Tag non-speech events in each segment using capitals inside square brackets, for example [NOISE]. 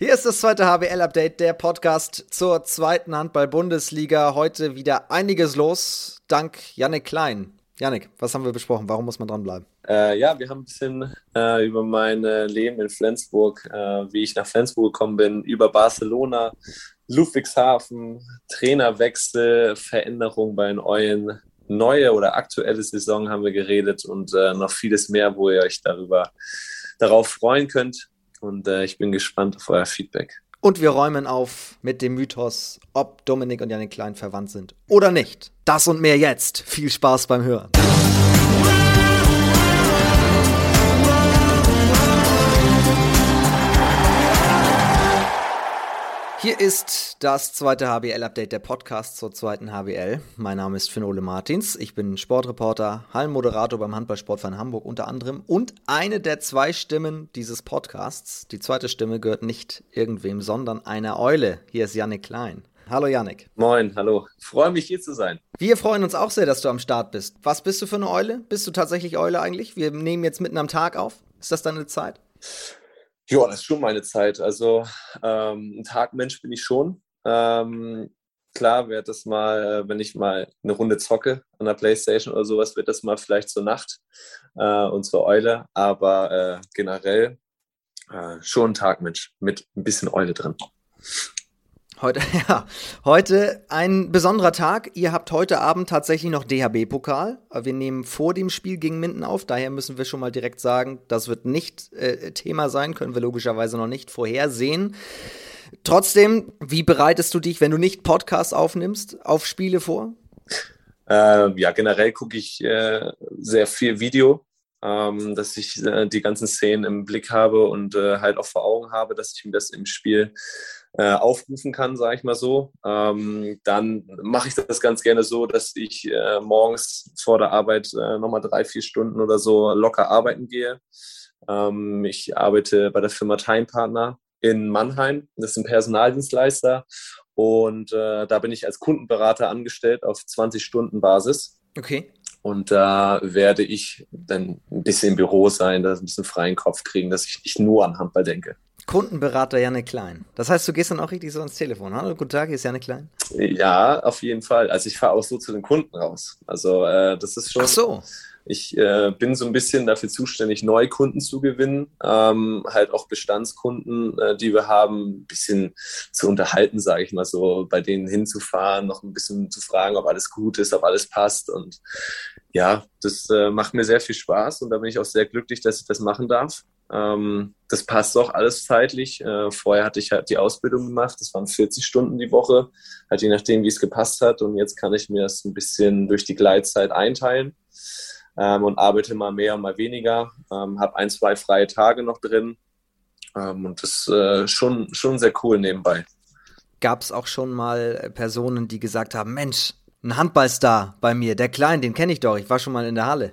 Hier ist das zweite HBL-Update, der Podcast zur zweiten Handball-Bundesliga. Heute wieder einiges los, dank Yannick Klein. Yannick, was haben wir besprochen? Warum muss man dranbleiben? Äh, ja, wir haben ein bisschen äh, über mein äh, Leben in Flensburg, äh, wie ich nach Flensburg gekommen bin, über Barcelona, Ludwigshafen, Trainerwechsel, Veränderung bei den Eulen, neue oder aktuelle Saison haben wir geredet und äh, noch vieles mehr, wo ihr euch darüber darauf freuen könnt. Und äh, ich bin gespannt auf euer Feedback. Und wir räumen auf mit dem Mythos, ob Dominik und Janik Klein verwandt sind oder nicht. Das und mehr jetzt. Viel Spaß beim Hören. Hier ist das zweite HBL-Update der Podcast zur zweiten HBL. Mein Name ist Finn Ole Martins. Ich bin Sportreporter, Hallenmoderator beim Handballsportverein Hamburg unter anderem und eine der zwei Stimmen dieses Podcasts. Die zweite Stimme gehört nicht irgendwem, sondern einer Eule. Hier ist Yannick Klein. Hallo Yannick. Moin, hallo. Freue mich hier zu sein. Wir freuen uns auch sehr, dass du am Start bist. Was bist du für eine Eule? Bist du tatsächlich Eule eigentlich? Wir nehmen jetzt mitten am Tag auf. Ist das deine Zeit? Ja, das ist schon meine Zeit. Also ähm, ein Tagmensch bin ich schon. Ähm, klar wird das mal, wenn ich mal eine Runde zocke an der Playstation oder sowas, wird das mal vielleicht zur Nacht äh, und zur Eule. Aber äh, generell äh, schon ein Tagmensch mit ein bisschen Eule drin. Heute, [LAUGHS] ja, heute ein besonderer Tag. Ihr habt heute Abend tatsächlich noch DHB-Pokal. Wir nehmen vor dem Spiel gegen Minden auf, daher müssen wir schon mal direkt sagen, das wird nicht äh, Thema sein, können wir logischerweise noch nicht vorhersehen. Trotzdem, wie bereitest du dich, wenn du nicht Podcast aufnimmst, auf Spiele vor? Äh, ja, generell gucke ich äh, sehr viel Video, ähm, dass ich äh, die ganzen Szenen im Blick habe und äh, halt auch vor Augen habe, dass ich mir das im Spiel äh, aufrufen kann, sage ich mal so. Ähm, dann mache ich das ganz gerne so, dass ich äh, morgens vor der Arbeit äh, nochmal drei, vier Stunden oder so locker arbeiten gehe. Ähm, ich arbeite bei der Firma Time Partner in Mannheim. Das ist ein Personaldienstleister und äh, da bin ich als Kundenberater angestellt auf 20 Stunden Basis. Okay. Und da werde ich dann ein bisschen im Büro sein, da ein bisschen freien Kopf kriegen, dass ich nicht nur an Handball denke. Kundenberater Janne Klein. Das heißt, du gehst dann auch richtig so ans Telefon. Hallo, guten Tag, hier ist Janne Klein. Ja, auf jeden Fall. Also ich fahre auch so zu den Kunden raus. Also äh, das ist schon. Ach so. Ich äh, bin so ein bisschen dafür zuständig, neue Kunden zu gewinnen, ähm, halt auch Bestandskunden, äh, die wir haben, ein bisschen zu unterhalten, sage ich mal so, bei denen hinzufahren, noch ein bisschen zu fragen, ob alles gut ist, ob alles passt. Und ja, das äh, macht mir sehr viel Spaß und da bin ich auch sehr glücklich, dass ich das machen darf. Ähm, das passt auch alles zeitlich. Äh, vorher hatte ich halt die Ausbildung gemacht. Das waren 40 Stunden die Woche, halt je nachdem, wie es gepasst hat. Und jetzt kann ich mir das ein bisschen durch die Gleitzeit einteilen ähm, und arbeite mal mehr, mal weniger. Ähm, habe ein, zwei freie Tage noch drin. Ähm, und das ist äh, schon, schon sehr cool nebenbei. Gab es auch schon mal Personen, die gesagt haben, Mensch, ein Handballstar bei mir, der Klein, den kenne ich doch, ich war schon mal in der Halle.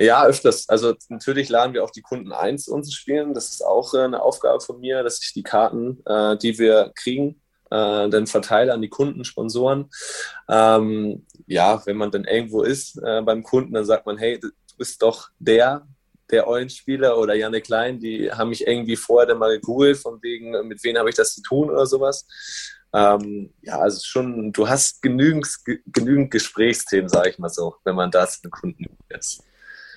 Ja, öfters. Also natürlich laden wir auch die Kunden ein zu uns spielen. Das ist auch äh, eine Aufgabe von mir, dass ich die Karten, äh, die wir kriegen, äh, dann verteile an die Kunden, Sponsoren. Ähm, ja, wenn man dann irgendwo ist äh, beim Kunden, dann sagt man, hey, du bist doch der, der Eulenspieler oder Janne Klein, die haben mich irgendwie vorher dann mal gegoogelt, von wegen, mit wem habe ich das zu tun oder sowas. Ähm, ja, also schon, du hast genügend, genügend Gesprächsthemen, sage ich mal so, wenn man da zu den Kunden ist.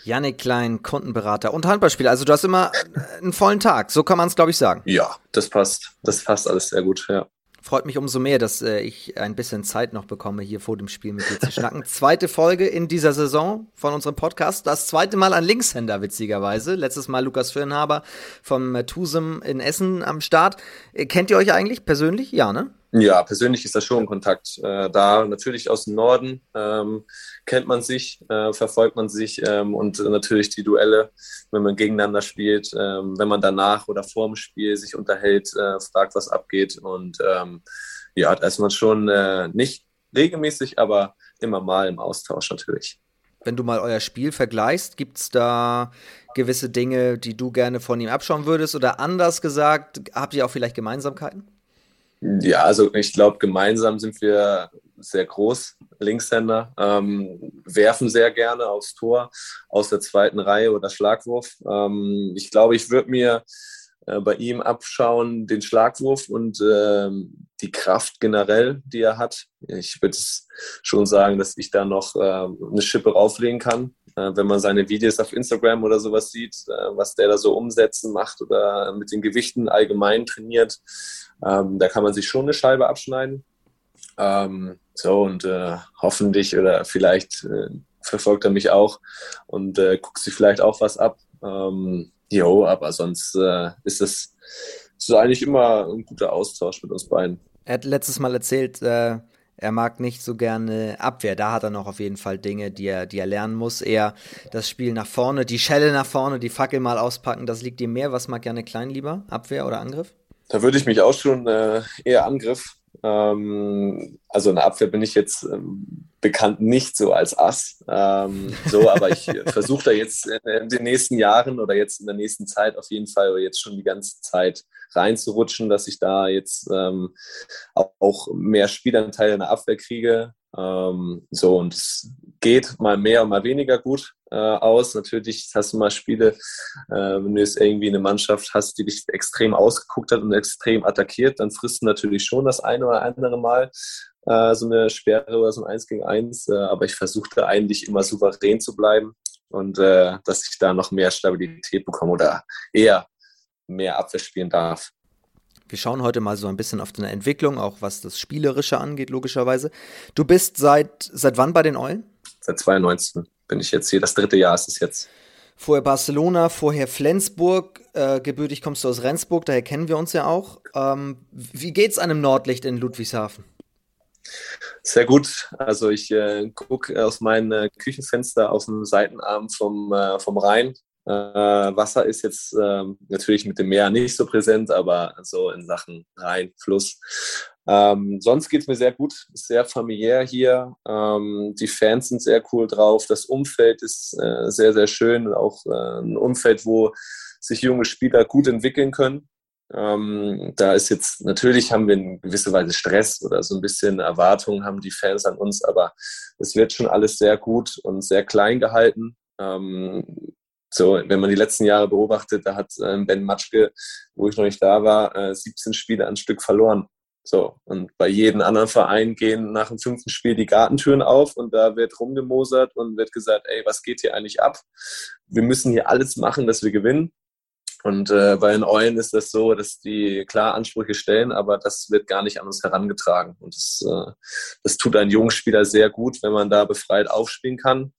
Janik Klein, Kundenberater und Handballspieler. Also du hast immer einen vollen Tag, so kann man es, glaube ich, sagen. Ja, das passt. Das passt alles sehr gut, ja. Freut mich umso mehr, dass äh, ich ein bisschen Zeit noch bekomme, hier vor dem Spiel mit dir zu schnacken. [LAUGHS] Zweite Folge in dieser Saison von unserem Podcast. Das zweite Mal ein Linkshänder, witzigerweise. Letztes Mal Lukas Firnhaber vom äh, Tusem in Essen am Start. Äh, kennt ihr euch eigentlich persönlich? Ja, ne? Ja, persönlich ist das schon Kontakt äh, da. Natürlich aus dem Norden ähm, kennt man sich, äh, verfolgt man sich ähm, und natürlich die Duelle, wenn man gegeneinander spielt, ähm, wenn man danach oder vor dem Spiel sich unterhält, äh, fragt, was abgeht. Und ähm, ja, da ist man schon äh, nicht regelmäßig, aber immer mal im Austausch natürlich. Wenn du mal euer Spiel vergleichst, gibt es da gewisse Dinge, die du gerne von ihm abschauen würdest? Oder anders gesagt, habt ihr auch vielleicht Gemeinsamkeiten? Ja, also ich glaube, gemeinsam sind wir sehr groß, Linkshänder, ähm, werfen sehr gerne aufs Tor aus der zweiten Reihe oder Schlagwurf. Ähm, ich glaube, ich würde mir äh, bei ihm abschauen, den Schlagwurf und ähm, die Kraft generell, die er hat. Ich würde schon sagen, dass ich da noch äh, eine Schippe rauflegen kann. Äh, wenn man seine Videos auf Instagram oder sowas sieht, äh, was der da so umsetzen macht oder mit den Gewichten allgemein trainiert, ähm, da kann man sich schon eine Scheibe abschneiden. Ähm, so und äh, hoffentlich oder vielleicht verfolgt er mich auch und guckt sich vielleicht auch was ab. Ähm, jo, aber sonst ist es so eigentlich immer ein guter Austausch mit uns beiden. Er hat letztes Mal erzählt, äh, er mag nicht so gerne Abwehr. Da hat er noch auf jeden Fall Dinge, die er, die er lernen muss. Eher das Spiel nach vorne, die Schelle nach vorne, die Fackel mal auspacken, das liegt ihm mehr. Was mag gerne Klein lieber? Abwehr oder Angriff? Da würde ich mich auch schon äh, eher Angriff ähm, also in der Abwehr bin ich jetzt ähm, bekannt nicht so als Ass. Ähm, so, aber ich [LAUGHS] versuche da jetzt in den nächsten Jahren oder jetzt in der nächsten Zeit auf jeden Fall oder jetzt schon die ganze Zeit reinzurutschen, dass ich da jetzt ähm, auch mehr Spielanteile in der Abwehr kriege. Ähm, so, und es geht mal mehr und mal weniger gut äh, aus. Natürlich hast du mal Spiele, äh, wenn du jetzt irgendwie eine Mannschaft hast, die dich extrem ausgeguckt hat und extrem attackiert, dann frisst du natürlich schon das eine oder andere Mal äh, so eine Sperre oder so ein 1 gegen 1. Äh, aber ich versuche da eigentlich immer souverän zu bleiben und äh, dass ich da noch mehr Stabilität bekomme oder eher mehr Abwehr spielen darf. Wir schauen heute mal so ein bisschen auf deine Entwicklung, auch was das Spielerische angeht, logischerweise. Du bist seit, seit wann bei den Eulen? Seit 2019 bin ich jetzt hier. Das dritte Jahr ist es jetzt. Vorher Barcelona, vorher Flensburg. Äh, gebürtig kommst du aus Rendsburg, daher kennen wir uns ja auch. Ähm, wie geht's einem Nordlicht in Ludwigshafen? Sehr gut. Also ich äh, gucke aus meinem äh, Küchenfenster auf dem Seitenarm vom, äh, vom Rhein äh, Wasser ist jetzt ähm, natürlich mit dem Meer nicht so präsent, aber so in Sachen Rhein, Fluss. Ähm, sonst geht es mir sehr gut, sehr familiär hier. Ähm, die Fans sind sehr cool drauf. Das Umfeld ist äh, sehr, sehr schön auch äh, ein Umfeld, wo sich junge Spieler gut entwickeln können. Ähm, da ist jetzt, natürlich haben wir in gewisser Weise Stress oder so ein bisschen Erwartungen haben die Fans an uns, aber es wird schon alles sehr gut und sehr klein gehalten. Ähm, so, wenn man die letzten Jahre beobachtet, da hat äh, Ben Matschke, wo ich noch nicht da war, äh, 17 Spiele an Stück verloren. So, und bei jedem anderen Verein gehen nach dem fünften Spiel die Gartentüren auf und da wird rumgemosert und wird gesagt, ey, was geht hier eigentlich ab? Wir müssen hier alles machen, dass wir gewinnen. Und äh, bei den Eulen ist das so, dass die klar Ansprüche stellen, aber das wird gar nicht an uns herangetragen. Und das, äh, das tut ein jungen Spieler sehr gut, wenn man da befreit aufspielen kann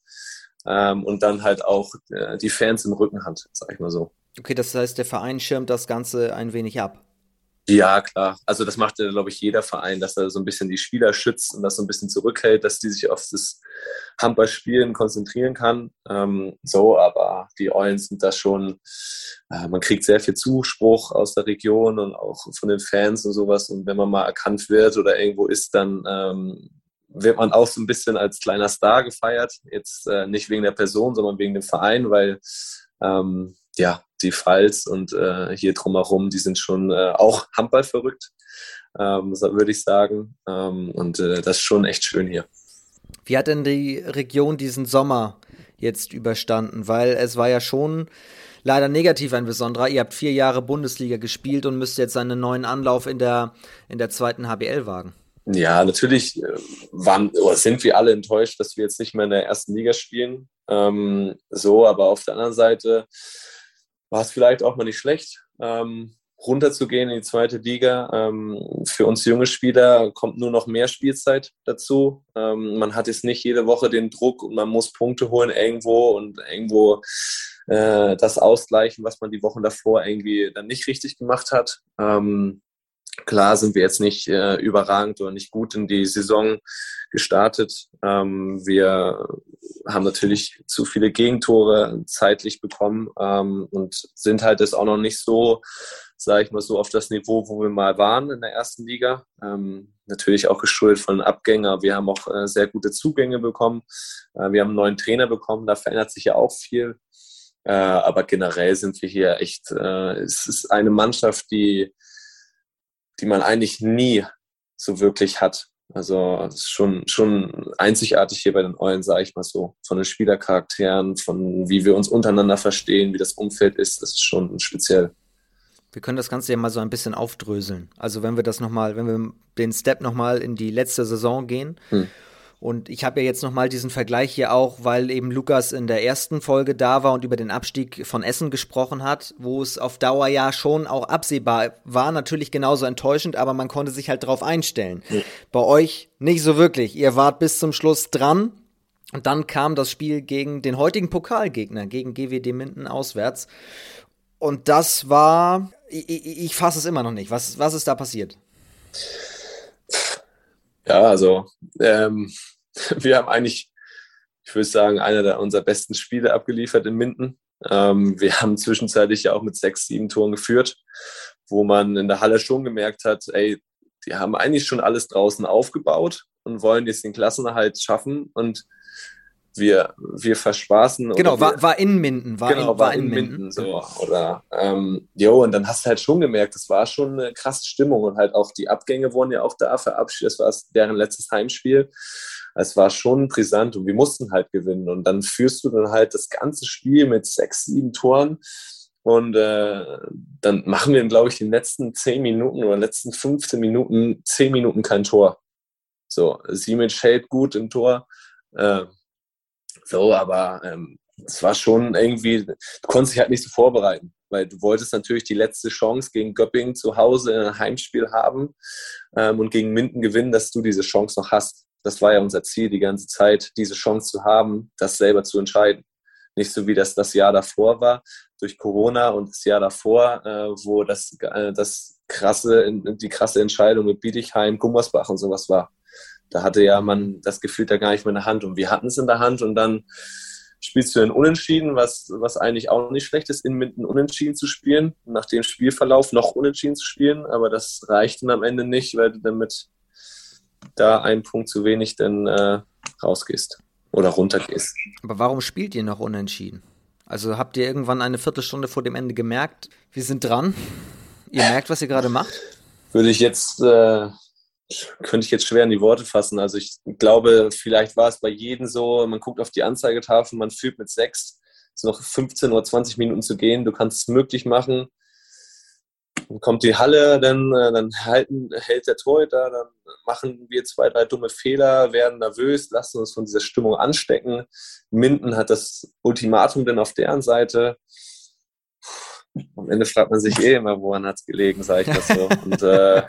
ähm, und dann halt auch äh, die Fans im Rücken hat, sag ich mal so. Okay, das heißt, der Verein schirmt das Ganze ein wenig ab. Ja, klar. Also das macht, glaube ich, jeder Verein, dass er so ein bisschen die Spieler schützt und das so ein bisschen zurückhält, dass die sich auf das Handballspielen konzentrieren kann. Ähm, so, aber die Eulen sind da schon, äh, man kriegt sehr viel Zuspruch aus der Region und auch von den Fans und sowas. Und wenn man mal erkannt wird oder irgendwo ist, dann ähm, wird man auch so ein bisschen als kleiner Star gefeiert. Jetzt äh, nicht wegen der Person, sondern wegen dem Verein, weil ähm, ja, die Pfalz und äh, hier drumherum, die sind schon äh, auch Handball verrückt, ähm, würde ich sagen. Ähm, und äh, das ist schon echt schön hier. Wie hat denn die Region diesen Sommer jetzt überstanden? Weil es war ja schon leider negativ ein besonderer. Ihr habt vier Jahre Bundesliga gespielt und müsst jetzt einen neuen Anlauf in der, in der zweiten HBL wagen. Ja, natürlich äh, waren oder sind wir alle enttäuscht, dass wir jetzt nicht mehr in der ersten Liga spielen. Ähm, so, aber auf der anderen Seite war es vielleicht auch mal nicht schlecht, ähm, runterzugehen in die zweite Liga. Ähm, für uns junge Spieler kommt nur noch mehr Spielzeit dazu. Ähm, man hat jetzt nicht jede Woche den Druck und man muss Punkte holen irgendwo und irgendwo äh, das ausgleichen, was man die Wochen davor irgendwie dann nicht richtig gemacht hat. Ähm, Klar sind wir jetzt nicht äh, überragend oder nicht gut in die Saison gestartet. Ähm, wir haben natürlich zu viele Gegentore zeitlich bekommen ähm, und sind halt jetzt auch noch nicht so, sage ich mal so, auf das Niveau, wo wir mal waren in der ersten Liga. Ähm, natürlich auch geschuldet von Abgängen, aber wir haben auch äh, sehr gute Zugänge bekommen. Äh, wir haben einen neuen Trainer bekommen, da verändert sich ja auch viel. Äh, aber generell sind wir hier echt, äh, es ist eine Mannschaft, die die man eigentlich nie so wirklich hat. Also es ist schon, schon einzigartig hier bei den Eulen, sage ich mal so. Von den Spielercharakteren, von wie wir uns untereinander verstehen, wie das Umfeld ist, das ist schon speziell. Wir können das Ganze ja mal so ein bisschen aufdröseln. Also wenn wir das nochmal, wenn wir den Step nochmal in die letzte Saison gehen. Hm. Und ich habe ja jetzt nochmal diesen Vergleich hier auch, weil eben Lukas in der ersten Folge da war und über den Abstieg von Essen gesprochen hat, wo es auf Dauer ja schon auch absehbar war, natürlich genauso enttäuschend, aber man konnte sich halt darauf einstellen. Hm. Bei euch nicht so wirklich. Ihr wart bis zum Schluss dran. Und dann kam das Spiel gegen den heutigen Pokalgegner, gegen GWD Minden auswärts. Und das war, ich, ich, ich fasse es immer noch nicht. Was, was ist da passiert? Ja, also ähm, [LAUGHS] wir haben eigentlich, ich würde sagen, einer der unserer besten Spiele abgeliefert in Minden. Ähm, wir haben zwischenzeitlich ja auch mit sechs, sieben Toren geführt, wo man in der Halle schon gemerkt hat, ey, die haben eigentlich schon alles draußen aufgebaut und wollen jetzt den Klassenerhalt schaffen und wir, wir verspaßen. Genau, war, war in Minden. War genau, in, war, in, in Minden. Minden. so. Oder, ähm, jo, und dann hast du halt schon gemerkt, es war schon eine krasse Stimmung und halt auch die Abgänge wurden ja auch da verabschiedet. Das war deren letztes Heimspiel. Es war schon brisant und wir mussten halt gewinnen. Und dann führst du dann halt das ganze Spiel mit sechs, sieben Toren. Und äh, dann machen wir, glaube ich, die letzten zehn Minuten oder letzten 15 Minuten, zehn Minuten kein Tor. So, Simic hält gut im Tor. Äh, so, aber ähm, es war schon irgendwie, du konntest dich halt nicht so vorbereiten, weil du wolltest natürlich die letzte Chance gegen Göppingen zu Hause in ein Heimspiel haben ähm, und gegen Minden gewinnen, dass du diese Chance noch hast. Das war ja unser Ziel die ganze Zeit, diese Chance zu haben, das selber zu entscheiden. Nicht so wie das das Jahr davor war, durch Corona und das Jahr davor, äh, wo das, äh, das krasse, die krasse Entscheidung mit Bietigheim, Gummersbach und sowas war. Da hatte ja man das Gefühl da gar nicht mehr in der Hand und wir hatten es in der Hand und dann spielst du ein Unentschieden, was, was eigentlich auch nicht schlecht ist, in Minden Unentschieden zu spielen, nach dem Spielverlauf noch Unentschieden zu spielen, aber das reicht dann am Ende nicht, weil du damit da einen Punkt zu wenig dann äh, rausgehst oder runtergehst. Aber warum spielt ihr noch Unentschieden? Also habt ihr irgendwann eine Viertelstunde vor dem Ende gemerkt, wir sind dran? Ihr merkt, was ihr gerade macht? Würde ich jetzt äh, könnte ich jetzt schwer in die Worte fassen. Also ich glaube, vielleicht war es bei jedem so, man guckt auf die Anzeigetafel, man fühlt mit sechs, es sind noch 15 oder 20 Minuten zu gehen, du kannst es möglich machen. Dann kommt die Halle, dann, äh, dann halten, hält der Torhüter, dann machen wir zwei, drei dumme Fehler, werden nervös, lassen uns von dieser Stimmung anstecken. Minden hat das Ultimatum dann auf deren Seite. Am Ende fragt man sich eh immer, woran hat es gelegen, sage ich das so. [LAUGHS] Und äh,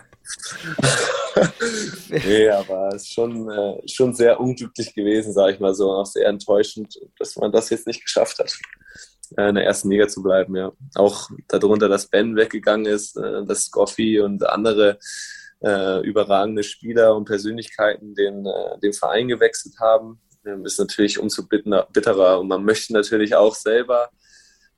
[LAUGHS] nee, aber es ist schon, äh, schon sehr unglücklich gewesen, sage ich mal so, und auch sehr enttäuschend, dass man das jetzt nicht geschafft hat, in der ersten Liga zu bleiben. Ja. Auch darunter, dass Ben weggegangen ist, äh, dass Scoffy und andere äh, überragende Spieler und Persönlichkeiten den, äh, den Verein gewechselt haben, ähm, ist natürlich umso bitterer. Und man möchte natürlich auch selber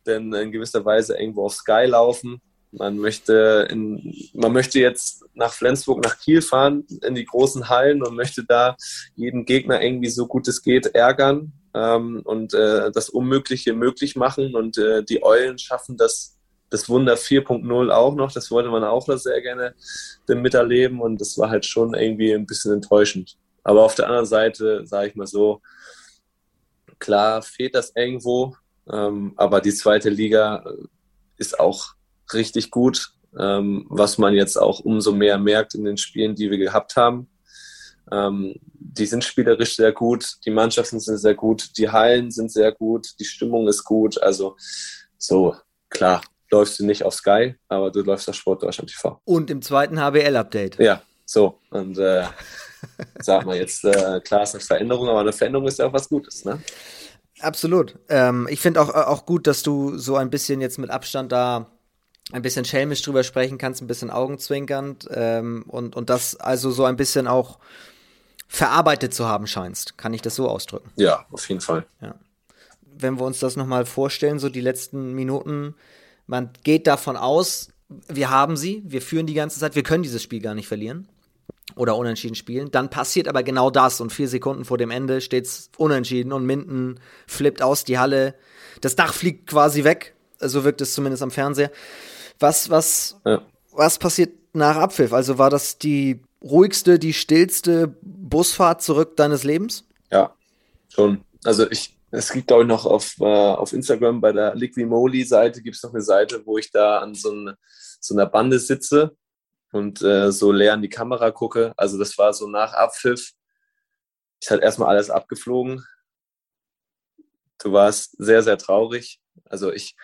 denn in gewisser Weise irgendwo auf Sky laufen man möchte, in, man möchte jetzt nach Flensburg, nach Kiel fahren, in die großen Hallen und möchte da jeden Gegner irgendwie so gut es geht ärgern ähm, und äh, das Unmögliche möglich machen. Und äh, die Eulen schaffen das, das Wunder 4.0 auch noch. Das wollte man auch sehr gerne miterleben und das war halt schon irgendwie ein bisschen enttäuschend. Aber auf der anderen Seite, sage ich mal so, klar fehlt das irgendwo, ähm, aber die zweite Liga ist auch richtig gut, ähm, was man jetzt auch umso mehr merkt in den Spielen, die wir gehabt haben. Ähm, die sind spielerisch sehr gut, die Mannschaften sind sehr gut, die Hallen sind sehr gut, die Stimmung ist gut. Also so, klar, läufst du nicht auf Sky, aber du läufst auf Sport Deutschland TV. Und im zweiten HBL-Update. Ja, so. Und äh, sag mal jetzt, äh, klar ist eine Veränderung, aber eine Veränderung ist ja auch was Gutes, ne? Absolut. Ähm, ich finde auch, auch gut, dass du so ein bisschen jetzt mit Abstand da ein bisschen schelmisch drüber sprechen kannst, ein bisschen augenzwinkernd ähm, und, und das also so ein bisschen auch verarbeitet zu haben scheinst. Kann ich das so ausdrücken? Ja, auf jeden Fall. Ja. Wenn wir uns das nochmal vorstellen, so die letzten Minuten, man geht davon aus, wir haben sie, wir führen die ganze Zeit, wir können dieses Spiel gar nicht verlieren oder unentschieden spielen. Dann passiert aber genau das und vier Sekunden vor dem Ende steht's unentschieden und Minden flippt aus die Halle. Das Dach fliegt quasi weg. So wirkt es zumindest am Fernseher. Was, was, ja. was passiert nach Abpfiff? Also war das die ruhigste, die stillste Busfahrt zurück deines Lebens? Ja, schon. Also ich, es gibt glaube ich noch auf, äh, auf Instagram bei der Liquimoli-Seite gibt es noch eine Seite, wo ich da an so ein so einer Bande sitze und äh, so leer in die Kamera gucke. Also das war so nach Abpfiff. Ich hatte erstmal alles abgeflogen. Du warst sehr, sehr traurig. Also ich,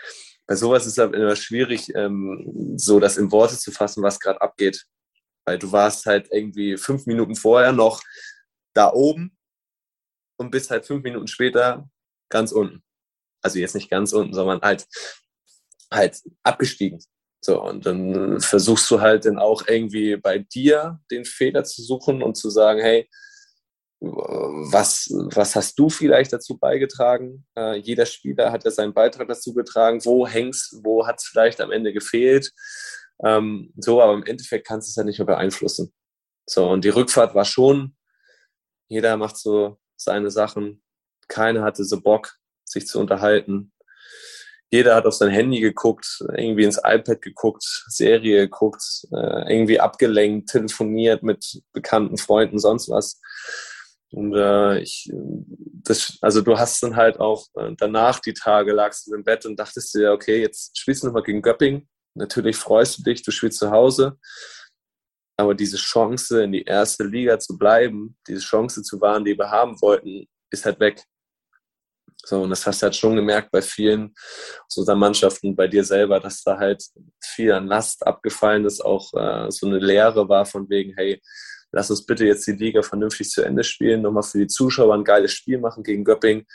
bei sowas ist es immer schwierig, ähm, so das in Worte zu fassen, was gerade abgeht. Weil du warst halt irgendwie fünf Minuten vorher noch da oben und bist halt fünf Minuten später ganz unten. Also jetzt nicht ganz unten, sondern halt, halt abgestiegen. So, und dann versuchst du halt dann auch irgendwie bei dir den Fehler zu suchen und zu sagen, hey, was, was hast du vielleicht dazu beigetragen? Äh, jeder Spieler hat ja seinen Beitrag dazu getragen. Wo hängst, wo hat es vielleicht am Ende gefehlt? Ähm, so, aber im Endeffekt kannst du es ja nicht mehr beeinflussen. So, und die Rückfahrt war schon, jeder macht so seine Sachen. Keiner hatte so Bock, sich zu unterhalten. Jeder hat auf sein Handy geguckt, irgendwie ins iPad geguckt, Serie geguckt, äh, irgendwie abgelenkt, telefoniert mit bekannten Freunden, sonst was. Und äh, ich, das, also du hast dann halt auch äh, danach die Tage lagst du im Bett und dachtest dir, okay, jetzt spielst du nochmal gegen Göpping. Natürlich freust du dich, du spielst zu Hause. Aber diese Chance, in die erste Liga zu bleiben, diese Chance zu wahren, die wir haben wollten, ist halt weg. So, und das hast du halt schon gemerkt bei vielen aus unseren Mannschaften, bei dir selber, dass da halt viel an Last abgefallen ist, auch äh, so eine Lehre war von wegen, hey, lass uns bitte jetzt die Liga vernünftig zu Ende spielen, nochmal für die Zuschauer ein geiles Spiel machen gegen Göpping.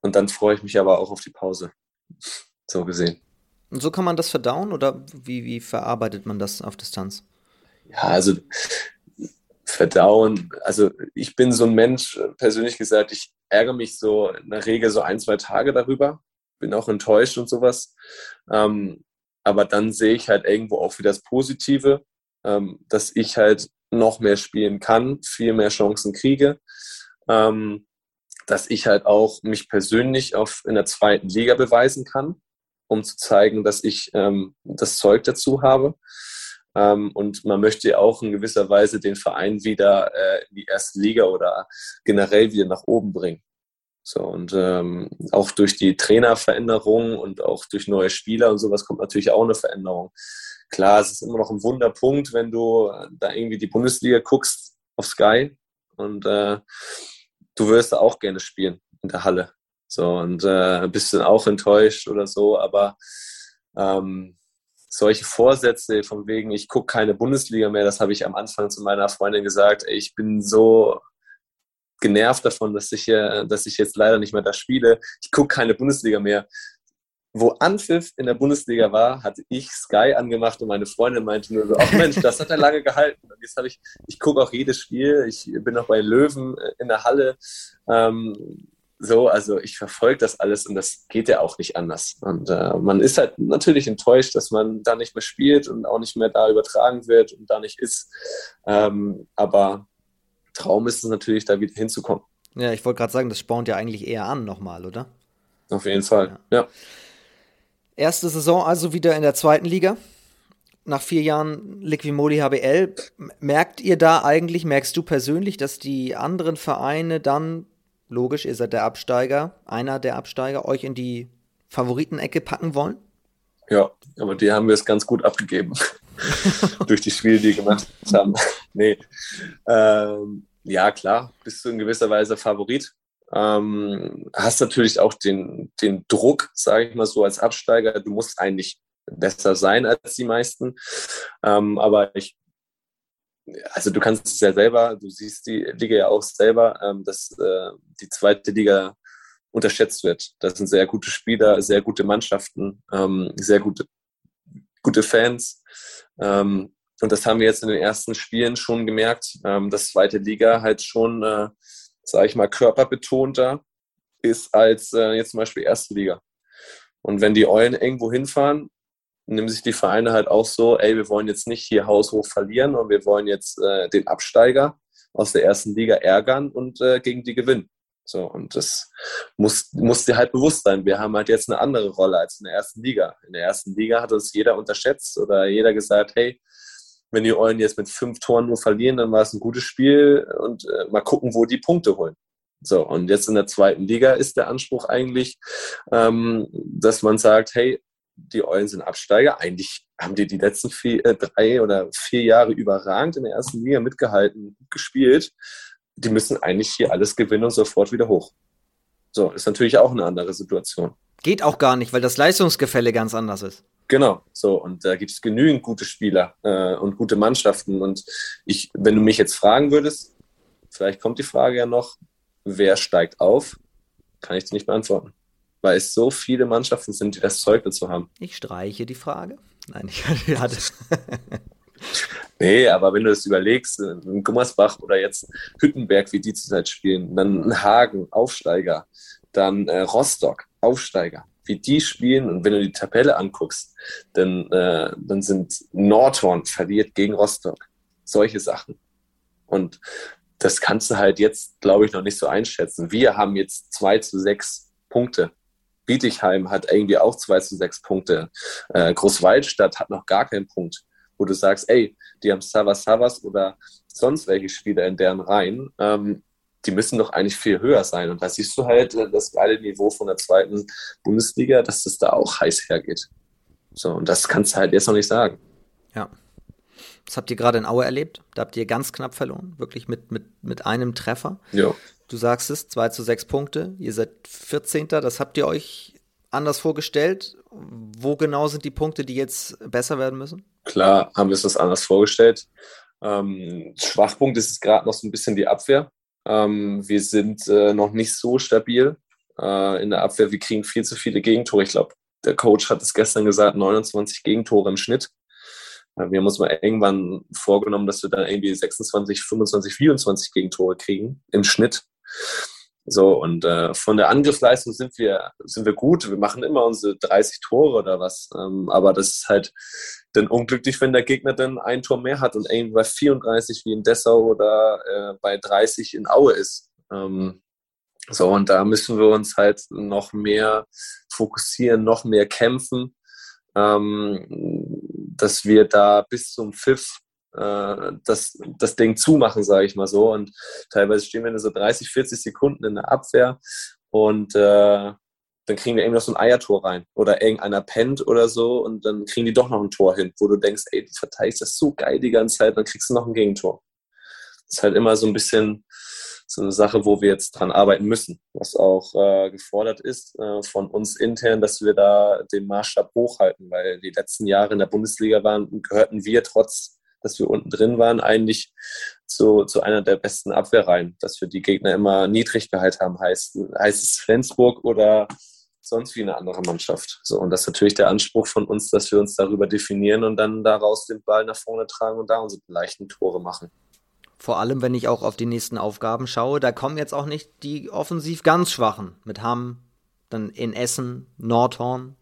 Und dann freue ich mich aber auch auf die Pause. So gesehen. Und so kann man das verdauen oder wie, wie verarbeitet man das auf Distanz? Ja, also verdauen. Also ich bin so ein Mensch, persönlich gesagt, ich ärgere mich so in der Regel so ein, zwei Tage darüber. Bin auch enttäuscht und sowas. Ähm, aber dann sehe ich halt irgendwo auch wieder das Positive, ähm, dass ich halt noch mehr spielen kann, viel mehr Chancen kriege, ähm, dass ich halt auch mich persönlich auf, in der zweiten Liga beweisen kann, um zu zeigen, dass ich ähm, das Zeug dazu habe. Ähm, und man möchte auch in gewisser Weise den Verein wieder äh, in die erste Liga oder generell wieder nach oben bringen. So, und ähm, auch durch die Trainerveränderung und auch durch neue Spieler und sowas kommt natürlich auch eine Veränderung. Klar, es ist immer noch ein Wunderpunkt, wenn du da irgendwie die Bundesliga guckst auf Sky und äh, du wirst da auch gerne spielen in der Halle. So, und äh, bist dann auch enttäuscht oder so, aber ähm, solche Vorsätze von wegen, ich gucke keine Bundesliga mehr, das habe ich am Anfang zu meiner Freundin gesagt, ey, ich bin so genervt davon, dass ich, äh, dass ich jetzt leider nicht mehr da spiele. Ich gucke keine Bundesliga mehr wo Anpfiff in der Bundesliga war, hatte ich Sky angemacht und meine Freundin meinte nur so, ach [LAUGHS] Mensch, das hat er lange gehalten. Und jetzt habe ich, ich gucke auch jedes Spiel, ich bin auch bei Löwen äh, in der Halle. Ähm, so, also ich verfolge das alles und das geht ja auch nicht anders. Und äh, man ist halt natürlich enttäuscht, dass man da nicht mehr spielt und auch nicht mehr da übertragen wird und da nicht ist. Ähm, aber Traum ist es natürlich, da wieder hinzukommen. Ja, ich wollte gerade sagen, das spornt ja eigentlich eher an nochmal, oder? Auf jeden Fall, ja. ja. Erste Saison also wieder in der zweiten Liga. Nach vier Jahren Liquimoli HBL. Merkt ihr da eigentlich, merkst du persönlich, dass die anderen Vereine dann, logisch, ihr seid der Absteiger, einer der Absteiger, euch in die Favoritenecke packen wollen? Ja, aber die haben wir es ganz gut abgegeben. [LAUGHS] Durch die Spiele, die gemacht haben. [LAUGHS] nee. Ähm, ja, klar, bist du in gewisser Weise Favorit ähm, hast natürlich auch den, den Druck, sage ich mal so, als Absteiger. Du musst eigentlich besser sein als die meisten. Ähm, aber ich, also du kannst es ja selber, du siehst die Liga ja auch selber, ähm, dass äh, die zweite Liga unterschätzt wird. Das sind sehr gute Spieler, sehr gute Mannschaften, ähm, sehr gute, gute Fans. Ähm, und das haben wir jetzt in den ersten Spielen schon gemerkt, ähm, dass zweite Liga halt schon äh, sage ich mal, körperbetonter ist als äh, jetzt zum Beispiel erste Liga. Und wenn die Eulen irgendwo hinfahren, nehmen sich die Vereine halt auch so, ey, wir wollen jetzt nicht hier haushoch verlieren und wir wollen jetzt äh, den Absteiger aus der ersten Liga ärgern und äh, gegen die gewinnen. So, und das muss, muss dir halt bewusst sein. Wir haben halt jetzt eine andere Rolle als in der ersten Liga. In der ersten Liga hat uns jeder unterschätzt oder jeder gesagt, hey, wenn die Eulen jetzt mit fünf Toren nur verlieren, dann war es ein gutes Spiel und äh, mal gucken, wo die Punkte holen. So, und jetzt in der zweiten Liga ist der Anspruch eigentlich, ähm, dass man sagt, hey, die Eulen sind Absteiger. Eigentlich haben die die letzten vier, äh, drei oder vier Jahre überragend in der ersten Liga mitgehalten, gespielt. Die müssen eigentlich hier alles gewinnen und sofort wieder hoch. So, ist natürlich auch eine andere Situation. Geht auch gar nicht, weil das Leistungsgefälle ganz anders ist. Genau, so und da gibt es genügend gute Spieler äh, und gute Mannschaften. Und ich, wenn du mich jetzt fragen würdest, vielleicht kommt die Frage ja noch, wer steigt auf, kann ich dir nicht beantworten. Weil es so viele Mannschaften sind, die das Zeug dazu haben. Ich streiche die Frage. Nein, ich hatte. [LAUGHS] nee, aber wenn du das überlegst, ein Gummersbach oder jetzt Hüttenberg, wie die zurzeit spielen, dann Hagen, Aufsteiger, dann äh, Rostock, Aufsteiger wie die spielen und wenn du die Tabelle anguckst, dann, äh, dann sind Nordhorn verliert gegen Rostock. Solche Sachen. Und das kannst du halt jetzt, glaube ich, noch nicht so einschätzen. Wir haben jetzt zwei zu sechs Punkte. Bietigheim hat irgendwie auch zwei zu sechs Punkte. Äh, Großwaldstadt hat noch gar keinen Punkt, wo du sagst, ey, die haben Savas Savas oder sonst welche Spieler in deren Reihen. Ähm, die müssen doch eigentlich viel höher sein. Und da siehst du halt äh, das geile Niveau von der zweiten Bundesliga, dass das da auch heiß hergeht. So, und das kannst du halt jetzt noch nicht sagen. Ja. Das habt ihr gerade in Aue erlebt. Da habt ihr ganz knapp verloren. Wirklich mit, mit, mit einem Treffer. Ja. Du sagst es, 2 zu 6 Punkte. Ihr seid 14. Das habt ihr euch anders vorgestellt. Wo genau sind die Punkte, die jetzt besser werden müssen? Klar, haben wir es das anders vorgestellt. Ähm, Schwachpunkt ist gerade noch so ein bisschen die Abwehr. Ähm, wir sind äh, noch nicht so stabil äh, in der Abwehr. Wir kriegen viel zu viele Gegentore. Ich glaube, der Coach hat es gestern gesagt, 29 Gegentore im Schnitt. Äh, wir haben uns mal irgendwann vorgenommen, dass wir dann irgendwie 26, 25, 24 Gegentore kriegen im Schnitt. So, und äh, von der Angriffsleistung sind wir, sind wir gut. Wir machen immer unsere 30 Tore oder was. Ähm, aber das ist halt dann unglücklich, wenn der Gegner dann ein Tor mehr hat und irgendwie bei 34 wie in Dessau oder äh, bei 30 in Aue ist. Ähm, so, und da müssen wir uns halt noch mehr fokussieren, noch mehr kämpfen, ähm, dass wir da bis zum Pfiff äh, das, das Ding zumachen, sage ich mal so. Und teilweise stehen wir in so 30, 40 Sekunden in der Abwehr und äh, dann kriegen wir irgendwie noch so ein Eiertor rein oder irgendeiner pennt oder so und dann kriegen die doch noch ein Tor hin, wo du denkst, ey, du verteidigst das so geil die ganze Zeit, dann kriegst du noch ein Gegentor. Das ist halt immer so ein bisschen so eine Sache, wo wir jetzt dran arbeiten müssen, was auch äh, gefordert ist äh, von uns intern, dass wir da den Maßstab hochhalten, weil die letzten Jahre in der Bundesliga waren, gehörten wir trotz, dass wir unten drin waren, eigentlich zu, zu einer der besten Abwehrreihen, dass wir die Gegner immer niedrig gehalten haben, heißt, heißt es Flensburg oder sonst wie eine andere Mannschaft. So, und das ist natürlich der Anspruch von uns, dass wir uns darüber definieren und dann daraus den Ball nach vorne tragen und da unsere leichten Tore machen. Vor allem, wenn ich auch auf die nächsten Aufgaben schaue, da kommen jetzt auch nicht die offensiv ganz Schwachen mit Hamm, dann in Essen, Nordhorn.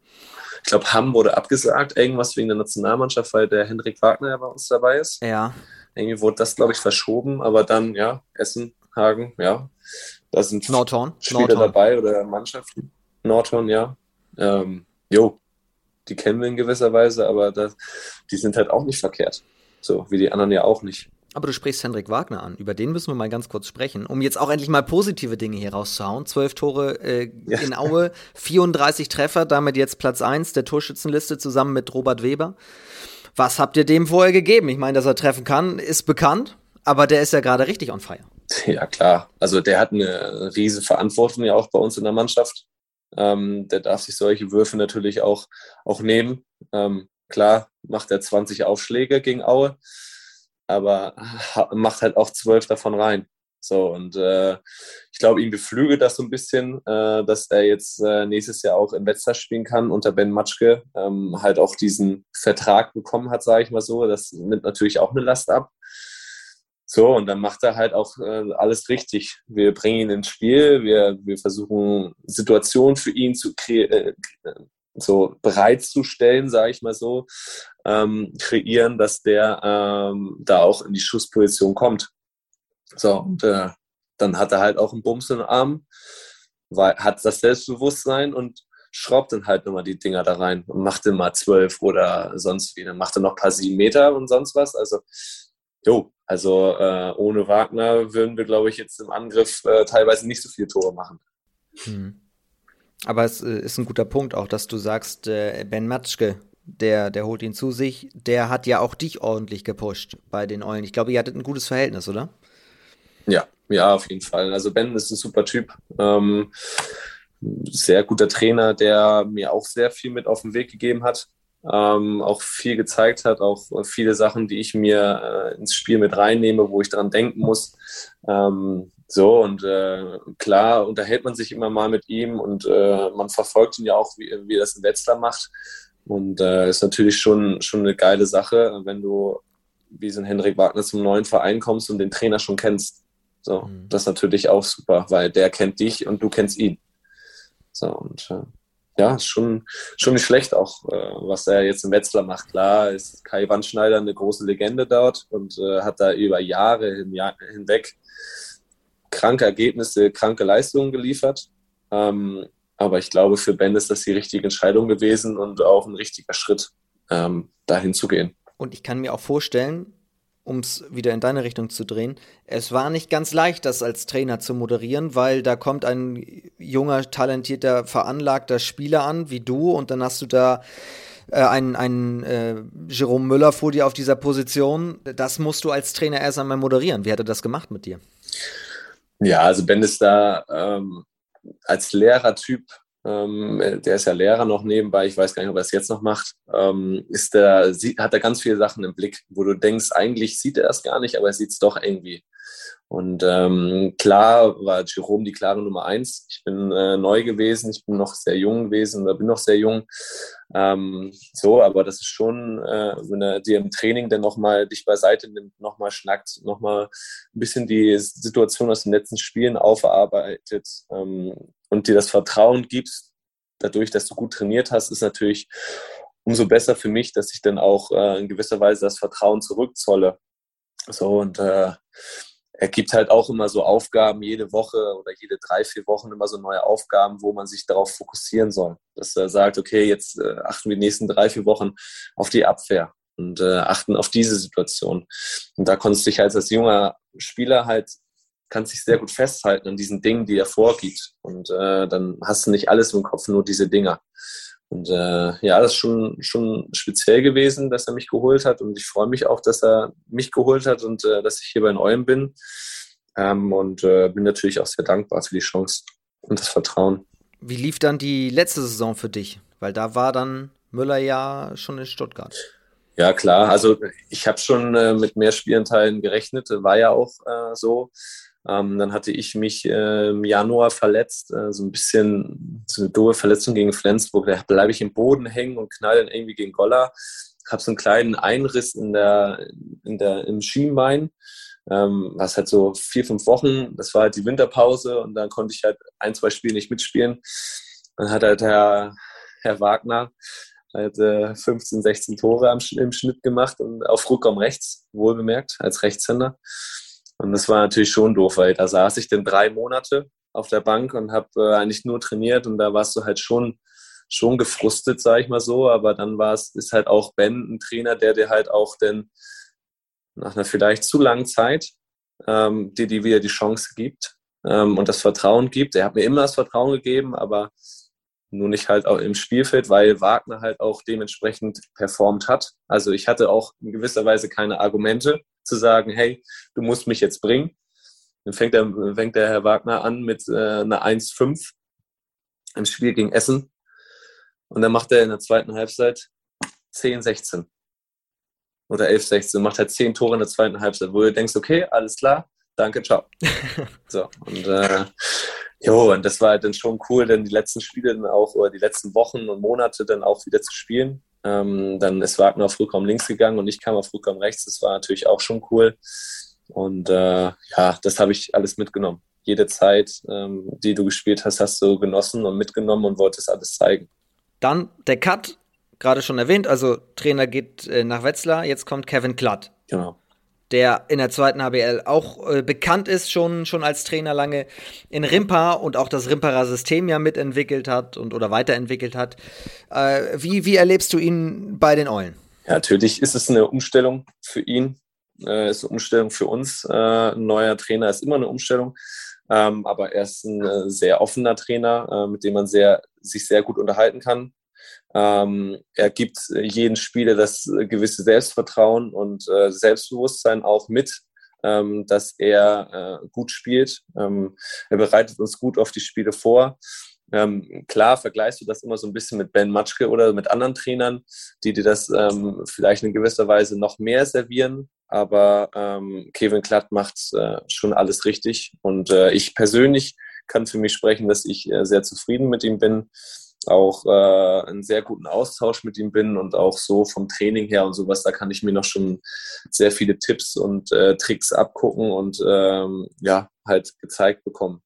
Ich glaube, Hamm wurde abgesagt, irgendwas wegen der Nationalmannschaft, weil der Hendrik Wagner ja bei uns dabei ist. Ja. Irgendwie wurde das, glaube ich, verschoben, aber dann, ja, Essen, Hagen, ja. Da sind Nordhorn. Spieler Nordhorn. dabei oder Mannschaften. Nordhorn, ja. Ähm, jo, die kennen wir in gewisser Weise, aber das, die sind halt auch nicht verkehrt. So, wie die anderen ja auch nicht. Aber du sprichst Hendrik Wagner an. Über den müssen wir mal ganz kurz sprechen, um jetzt auch endlich mal positive Dinge hier rauszuhauen. Zwölf Tore äh, ja. in Aue, 34 Treffer, damit jetzt Platz 1 der Torschützenliste zusammen mit Robert Weber. Was habt ihr dem vorher gegeben? Ich meine, dass er treffen kann, ist bekannt, aber der ist ja gerade richtig on fire. Ja, klar. Also der hat eine riesen Verantwortung ja auch bei uns in der Mannschaft. Ähm, der darf sich solche Würfe natürlich auch, auch nehmen. Ähm, klar macht er 20 Aufschläge gegen Aue, aber macht halt auch zwölf davon rein. So, und äh, ich glaube, ihm beflügelt das so ein bisschen, äh, dass er jetzt äh, nächstes Jahr auch in Wetzlar spielen kann unter Ben Matschke, ähm, halt auch diesen Vertrag bekommen hat, sage ich mal so. Das nimmt natürlich auch eine Last ab. So, und dann macht er halt auch äh, alles richtig. Wir bringen ihn ins Spiel, wir, wir versuchen Situationen für ihn zu kreieren, äh, so bereitzustellen, sage ich mal so, ähm, kreieren, dass der ähm, da auch in die Schussposition kommt. So, und äh, dann hat er halt auch einen Bums im Arm, weil, hat das Selbstbewusstsein und schraubt dann halt nochmal die Dinger da rein und macht dann mal zwölf oder sonst wie. Dann macht er noch ein paar sieben Meter und sonst was. Also, jo, also äh, ohne Wagner würden wir, glaube ich, jetzt im Angriff äh, teilweise nicht so viele Tore machen. Hm. Aber es äh, ist ein guter Punkt auch, dass du sagst, äh, Ben Matschke, der, der holt ihn zu sich, der hat ja auch dich ordentlich gepusht bei den Eulen. Ich glaube, ihr hattet ein gutes Verhältnis, oder? Ja, ja, auf jeden Fall. Also Ben ist ein super Typ. Ähm, sehr guter Trainer, der mir auch sehr viel mit auf den Weg gegeben hat. Ähm, auch viel gezeigt hat, auch viele Sachen, die ich mir äh, ins Spiel mit reinnehme, wo ich dran denken muss. Ähm, so, und äh, klar unterhält man sich immer mal mit ihm und äh, man verfolgt ihn ja auch, wie, wie er das in Wetzlar macht. Und äh, ist natürlich schon, schon eine geile Sache, wenn du wie so ein Henrik Wagner zum neuen Verein kommst und den Trainer schon kennst. So, mhm. das ist natürlich auch super, weil der kennt dich und du kennst ihn. So, und äh, ja, schon, schon nicht schlecht auch, äh, was er jetzt im Wetzlar macht. Klar ist Kai Wandschneider eine große Legende dort und äh, hat da über Jahre hin, hinweg kranke Ergebnisse, kranke Leistungen geliefert. Ähm, aber ich glaube, für Ben ist das die richtige Entscheidung gewesen und auch ein richtiger Schritt, ähm, dahin zu gehen. Und ich kann mir auch vorstellen, um es wieder in deine Richtung zu drehen, es war nicht ganz leicht, das als Trainer zu moderieren, weil da kommt ein junger, talentierter, veranlagter Spieler an, wie du, und dann hast du da äh, einen, einen äh, Jerome Müller vor dir auf dieser Position. Das musst du als Trainer erst einmal moderieren. Wie hat er das gemacht mit dir? Ja, also Ben ist da ähm, als Lehrertyp, ähm, der ist ja Lehrer noch nebenbei, ich weiß gar nicht, ob er es jetzt noch macht, ähm, ist der, hat er ganz viele Sachen im Blick, wo du denkst, eigentlich sieht er es gar nicht, aber er sieht es doch irgendwie. Und ähm, klar war Jerome die klare Nummer eins. Ich bin äh, neu gewesen, ich bin noch sehr jung gewesen oder bin noch sehr jung. Ähm, so, aber das ist schon, äh, wenn er dir im Training dann nochmal dich beiseite nimmt, nochmal schnackt, nochmal ein bisschen die Situation aus den letzten Spielen aufarbeitet ähm, und dir das Vertrauen gibst, dadurch, dass du gut trainiert hast, ist natürlich umso besser für mich, dass ich dann auch äh, in gewisser Weise das Vertrauen zurückzolle. So und äh, er gibt halt auch immer so Aufgaben jede Woche oder jede drei, vier Wochen immer so neue Aufgaben, wo man sich darauf fokussieren soll. Dass er sagt, okay, jetzt äh, achten wir die nächsten drei, vier Wochen auf die Abwehr und äh, achten auf diese Situation. Und da konntest du dich halt als junger Spieler halt, kannst dich sehr gut festhalten an diesen Dingen, die er vorgibt. Und äh, dann hast du nicht alles im Kopf, nur diese Dinger. Und äh, ja, das ist schon, schon speziell gewesen, dass er mich geholt hat. Und ich freue mich auch, dass er mich geholt hat und äh, dass ich hier bei Neuem bin. Ähm, und äh, bin natürlich auch sehr dankbar für die Chance und das Vertrauen. Wie lief dann die letzte Saison für dich? Weil da war dann Müller ja schon in Stuttgart. Ja, klar. Also ich habe schon äh, mit mehr Spielanteilen gerechnet, war ja auch äh, so. Ähm, dann hatte ich mich äh, im Januar verletzt, äh, so ein bisschen so eine doofe Verletzung gegen Flensburg. Da bleibe ich im Boden hängen und knall dann irgendwie gegen Goller. Habe so einen kleinen Einriss in der, in der, im Schienbein, ähm, was halt so vier, fünf Wochen. Das war halt die Winterpause und dann konnte ich halt ein, zwei Spiele nicht mitspielen. Dann hat halt Herr, Herr Wagner halt äh, 15, 16 Tore am, im Schnitt gemacht und auf Rückraum rechts, wohlbemerkt, als Rechtshänder. Und das war natürlich schon doof, weil da saß ich dann drei Monate auf der Bank und habe äh, eigentlich nur trainiert und da warst du halt schon schon gefrustet, sage ich mal so. Aber dann war es ist halt auch Ben ein Trainer, der dir halt auch denn nach einer vielleicht zu langen Zeit ähm, dir die wieder die Chance gibt ähm, und das Vertrauen gibt. Er hat mir immer das Vertrauen gegeben, aber nur nicht halt auch im Spielfeld, weil Wagner halt auch dementsprechend performt hat. Also ich hatte auch in gewisser Weise keine Argumente zu sagen, hey, du musst mich jetzt bringen. Dann fängt der, fängt der Herr Wagner an mit äh, einer 1-5 im Spiel gegen Essen. Und dann macht er in der zweiten Halbzeit 10-16 oder 11-16, macht halt 10 Tore in der zweiten Halbzeit, wo du denkst, okay, alles klar, danke, ciao. [LAUGHS] so, und äh, jo, und das war halt dann schon cool, dann die letzten Spiele dann auch, oder die letzten Wochen und Monate dann auch wieder zu spielen. Ähm, dann ist Wagner auf Rückraum links gegangen und ich kam auf Rückraum rechts. Das war natürlich auch schon cool. Und äh, ja, das habe ich alles mitgenommen. Jede Zeit, ähm, die du gespielt hast, hast du genossen und mitgenommen und wolltest alles zeigen. Dann der Cut, gerade schon erwähnt, also Trainer geht äh, nach Wetzlar, jetzt kommt Kevin Klatt. Genau der in der zweiten HBL auch äh, bekannt ist, schon, schon als Trainer lange in Rimpa und auch das Rimparer System ja mitentwickelt hat und oder weiterentwickelt hat. Äh, wie, wie erlebst du ihn bei den Eulen? Ja, natürlich ist es eine Umstellung für ihn, äh, ist eine Umstellung für uns. Äh, ein neuer Trainer ist immer eine Umstellung. Ähm, aber er ist ein äh, sehr offener Trainer, äh, mit dem man sehr, sich sehr gut unterhalten kann. Ähm, er gibt jeden Spieler das gewisse Selbstvertrauen und äh, Selbstbewusstsein auch mit, ähm, dass er äh, gut spielt. Ähm, er bereitet uns gut auf die Spiele vor. Ähm, klar vergleichst du das immer so ein bisschen mit Ben Matschke oder mit anderen Trainern, die dir das ähm, vielleicht in gewisser Weise noch mehr servieren. Aber ähm, Kevin Klatt macht äh, schon alles richtig. Und äh, ich persönlich kann für mich sprechen, dass ich äh, sehr zufrieden mit ihm bin auch äh, einen sehr guten Austausch mit ihm bin und auch so vom Training her und sowas, da kann ich mir noch schon sehr viele Tipps und äh, Tricks abgucken und ähm, ja, halt gezeigt bekommen.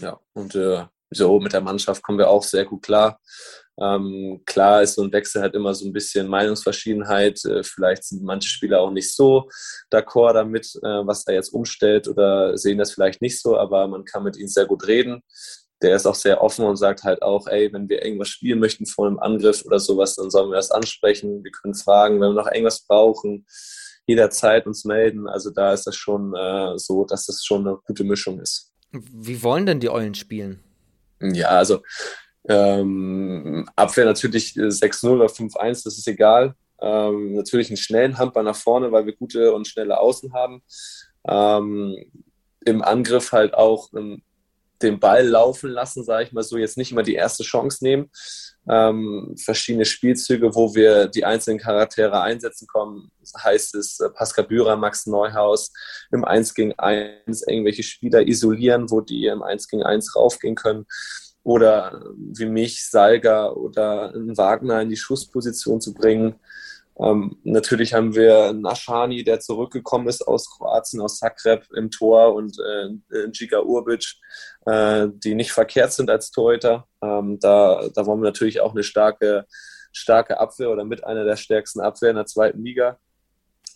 Ja, und äh, so mit der Mannschaft kommen wir auch sehr gut klar. Ähm, klar ist so ein Wechsel halt immer so ein bisschen Meinungsverschiedenheit. Äh, vielleicht sind manche Spieler auch nicht so d'accord damit, äh, was er jetzt umstellt oder sehen das vielleicht nicht so, aber man kann mit ihnen sehr gut reden der ist auch sehr offen und sagt halt auch, ey, wenn wir irgendwas spielen möchten vor einem Angriff oder sowas, dann sollen wir das ansprechen. Wir können fragen, wenn wir noch irgendwas brauchen, jederzeit uns melden. Also da ist das schon äh, so, dass das schon eine gute Mischung ist. Wie wollen denn die Eulen spielen? Ja, also ähm, Abwehr natürlich 6-0 oder 5-1, das ist egal. Ähm, natürlich einen schnellen Handball nach vorne, weil wir gute und schnelle Außen haben. Ähm, Im Angriff halt auch ähm, den Ball laufen lassen, sage ich mal so, jetzt nicht immer die erste Chance nehmen. Ähm, verschiedene Spielzüge, wo wir die einzelnen Charaktere einsetzen kommen, heißt es äh, Pascal Bührer, Max Neuhaus im 1 gegen 1 irgendwelche Spieler isolieren, wo die im 1 gegen 1 raufgehen können. Oder wie mich, Salga oder Wagner in die Schussposition zu bringen. Ähm, natürlich haben wir Naschani, der zurückgekommen ist aus Kroatien, aus Zagreb im Tor und äh, Giga Urbic, äh, die nicht verkehrt sind als Torhüter. Ähm, da, da wollen wir natürlich auch eine starke, starke Abwehr oder mit einer der stärksten Abwehr in der zweiten Liga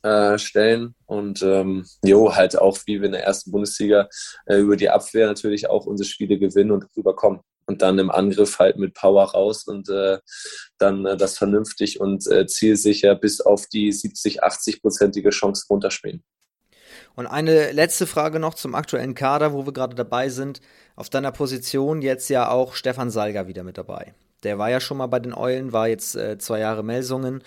äh, stellen. Und ähm, jo, halt auch wie wir in der ersten Bundesliga äh, über die Abwehr natürlich auch unsere Spiele gewinnen und rüberkommen und dann im Angriff halt mit Power raus und äh, dann äh, das vernünftig und äh, zielsicher bis auf die 70, 80-prozentige Chance runterspielen. Und eine letzte Frage noch zum aktuellen Kader, wo wir gerade dabei sind. Auf deiner Position jetzt ja auch Stefan Salger wieder mit dabei. Der war ja schon mal bei den Eulen, war jetzt äh, zwei Jahre Melsungen,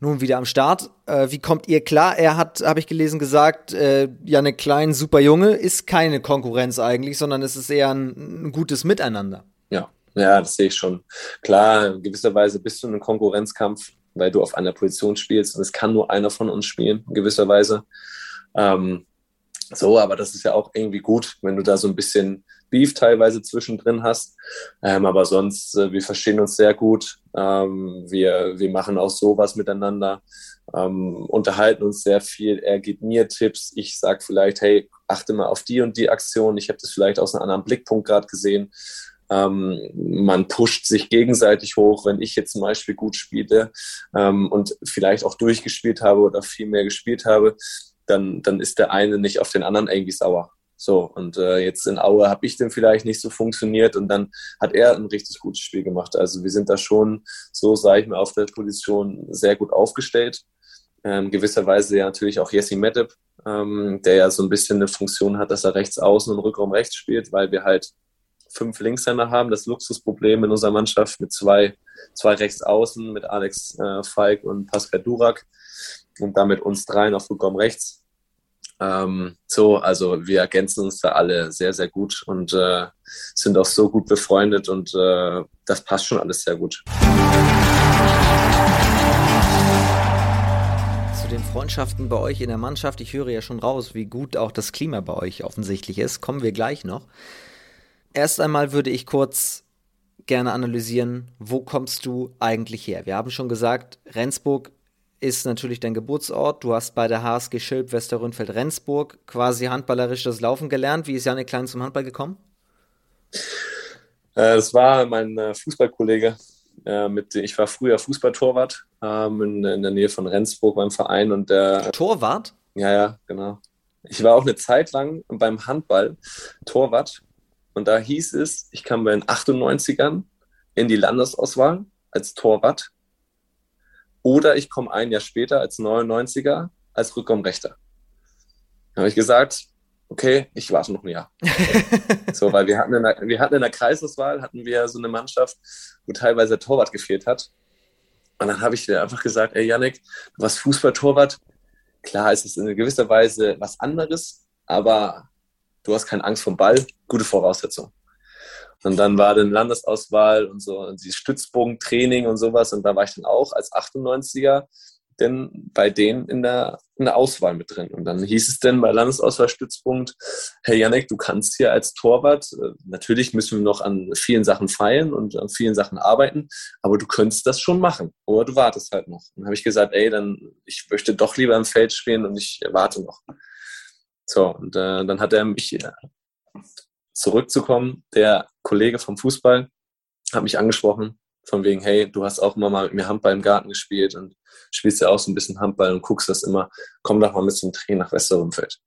nun wieder am Start. Äh, wie kommt ihr klar? Er hat, habe ich gelesen, gesagt, äh, ja, eine kleine super Junge ist keine Konkurrenz eigentlich, sondern es ist eher ein, ein gutes Miteinander. Ja, ja, das sehe ich schon. Klar, in gewisser Weise bist du in einem Konkurrenzkampf, weil du auf einer Position spielst und es kann nur einer von uns spielen, in gewisser Weise. Ähm, so, aber das ist ja auch irgendwie gut, wenn du da so ein bisschen Beef teilweise zwischendrin hast. Ähm, aber sonst, äh, wir verstehen uns sehr gut. Ähm, wir, wir machen auch sowas miteinander, ähm, unterhalten uns sehr viel. Er gibt mir Tipps. Ich sage vielleicht, hey, achte mal auf die und die Aktion. Ich habe das vielleicht aus einem anderen Blickpunkt gerade gesehen. Ähm, man pusht sich gegenseitig hoch, wenn ich jetzt zum Beispiel gut spiele ähm, und vielleicht auch durchgespielt habe oder viel mehr gespielt habe, dann, dann ist der eine nicht auf den anderen irgendwie sauer. So, und äh, jetzt in Aue habe ich dann vielleicht nicht so funktioniert und dann hat er ein richtig gutes Spiel gemacht. Also wir sind da schon, so sage ich mal, auf der Position sehr gut aufgestellt. Ähm, gewisserweise ja natürlich auch Jesse Medeb, ähm, der ja so ein bisschen eine Funktion hat, dass er rechts außen und Rückraum rechts spielt, weil wir halt fünf Linkshänder haben, das Luxusproblem in unserer Mannschaft mit zwei, zwei Rechtsaußen, mit Alex äh, Falk und Pascal Durak und damit uns dreien auf Rückraum rechts. Ähm, so, also wir ergänzen uns da alle sehr, sehr gut und äh, sind auch so gut befreundet und äh, das passt schon alles sehr gut. Zu den Freundschaften bei euch in der Mannschaft, ich höre ja schon raus, wie gut auch das Klima bei euch offensichtlich ist, kommen wir gleich noch. Erst einmal würde ich kurz gerne analysieren, wo kommst du eigentlich her? Wir haben schon gesagt, Rendsburg ist natürlich dein Geburtsort. Du hast bei der HSG Schilb Westerrundfeld Rendsburg quasi handballerisch das Laufen gelernt. Wie ist Janik Klein zum Handball gekommen? Äh, es war mein äh, Fußballkollege. Äh, mit, ich war früher Fußballtorwart ähm, in, in, der Nähe von Rendsburg beim Verein. Und der, Torwart? Ja, ja, genau. Ich war auch eine Zeit lang beim Handball Torwart und da hieß es, ich kam bei den 98ern in die Landesauswahl als Torwart oder ich komme ein Jahr später als 99er als Rückraumrechter. Da habe ich gesagt, okay, ich warte noch ein Jahr. [LAUGHS] so, weil wir hatten, in der, wir hatten in der Kreisauswahl, hatten wir so eine Mannschaft, wo teilweise der Torwart gefehlt hat. Und dann habe ich dir einfach gesagt, ey Yannick, du warst Fußballtorwart. Klar, es ist in gewisser Weise was anderes, aber du hast keine Angst vom Ball, gute Voraussetzung. Und dann war dann Landesauswahl und so, und dieses Stützbogentraining und sowas. Und da war ich dann auch als 98er denn bei denen in der, in der Auswahl mit drin. Und dann hieß es denn bei Landesauswahlstützpunkt, hey Janek, du kannst hier als Torwart, äh, natürlich müssen wir noch an vielen Sachen feilen und an vielen Sachen arbeiten, aber du könntest das schon machen. Oder du wartest halt noch. Und dann habe ich gesagt, ey, dann, ich möchte doch lieber im Feld spielen und ich warte noch. So, und äh, dann hat er mich äh, zurückzukommen, der Kollege vom Fußball hat mich angesprochen, von wegen, hey, du hast auch immer mal mit mir Handball im Garten gespielt und spielst ja auch so ein bisschen Handball und guckst das immer, komm doch mal mit zum Training nach Westerumfeld.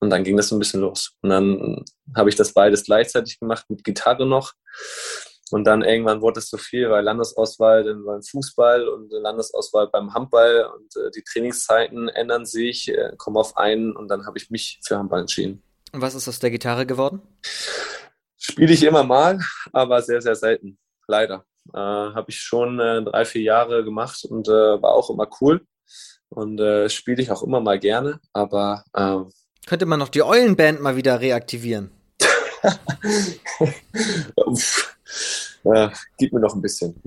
Und dann ging das so ein bisschen los. Und dann habe ich das beides gleichzeitig gemacht, mit Gitarre noch. Und dann irgendwann wurde es so viel, weil Landesauswahl dann beim Fußball und Landesauswahl beim Handball und äh, die Trainingszeiten ändern sich, äh, kommen auf einen und dann habe ich mich für Handball entschieden. Und was ist aus der Gitarre geworden? Spiele ich immer mal, aber sehr, sehr selten. Leider. Äh, Habe ich schon äh, drei, vier Jahre gemacht und äh, war auch immer cool. Und äh, spiele ich auch immer mal gerne, aber. Ähm, Könnte man noch die Eulenband mal wieder reaktivieren? [LAUGHS] Ja, gib mir noch ein bisschen.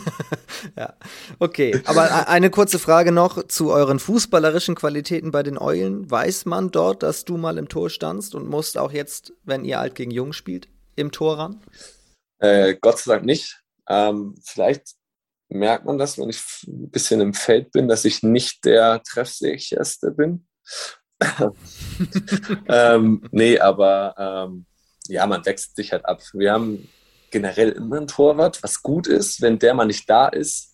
[LAUGHS] ja, okay. Aber eine kurze Frage noch zu euren fußballerischen Qualitäten bei den Eulen. Weiß man dort, dass du mal im Tor standst und musst auch jetzt, wenn ihr alt gegen jung spielt, im Tor ran? Äh, Gott sei Dank nicht. Ähm, vielleicht merkt man das, wenn ich ein bisschen im Feld bin, dass ich nicht der treffsicherste bin. [LAUGHS] [LAUGHS] ähm, nee, aber ähm, ja, man wechselt sich halt ab. Wir haben generell immer ein Torwart, was gut ist. Wenn der mal nicht da ist,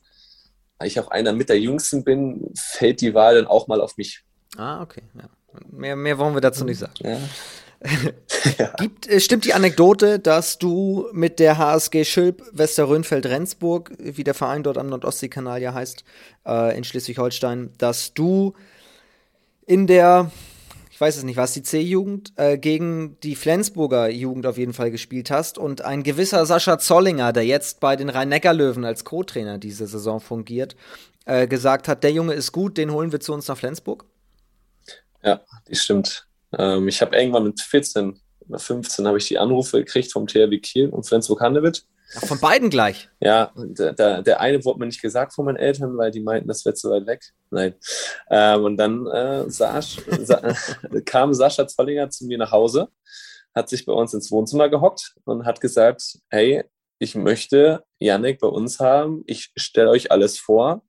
weil ich auch einer mit der Jüngsten bin, fällt die Wahl dann auch mal auf mich. Ah, okay. Ja. Mehr, mehr wollen wir dazu nicht sagen. Ja. [LAUGHS] Gibt, äh, stimmt die Anekdote, dass du mit der HSG Schülp Westerrönfeld-Rendsburg, wie der Verein dort am Nordostseekanal ja heißt, äh, in Schleswig-Holstein, dass du in der, ich weiß es nicht, was die C-Jugend, äh, gegen die Flensburger Jugend auf jeden Fall gespielt hast und ein gewisser Sascha Zollinger, der jetzt bei den Rhein-Neckar-Löwen als Co-Trainer diese Saison fungiert, äh, gesagt hat, der Junge ist gut, den holen wir zu uns nach Flensburg? Ja, die stimmt. Ähm, ich habe irgendwann mit 14 oder 15 habe ich die Anrufe gekriegt vom THW Kiel und Flensburg-Handewitt. Ach, von beiden gleich? Ja, der, der, der, eine wurde mir nicht gesagt von meinen Eltern, weil die meinten, das wäre zu weit weg. Nein. Ähm, und dann äh, Sasch, sa [LAUGHS] kam Sascha Zollinger zu mir nach Hause, hat sich bei uns ins Wohnzimmer gehockt und hat gesagt, hey, ich möchte Yannick bei uns haben, ich stelle euch alles vor,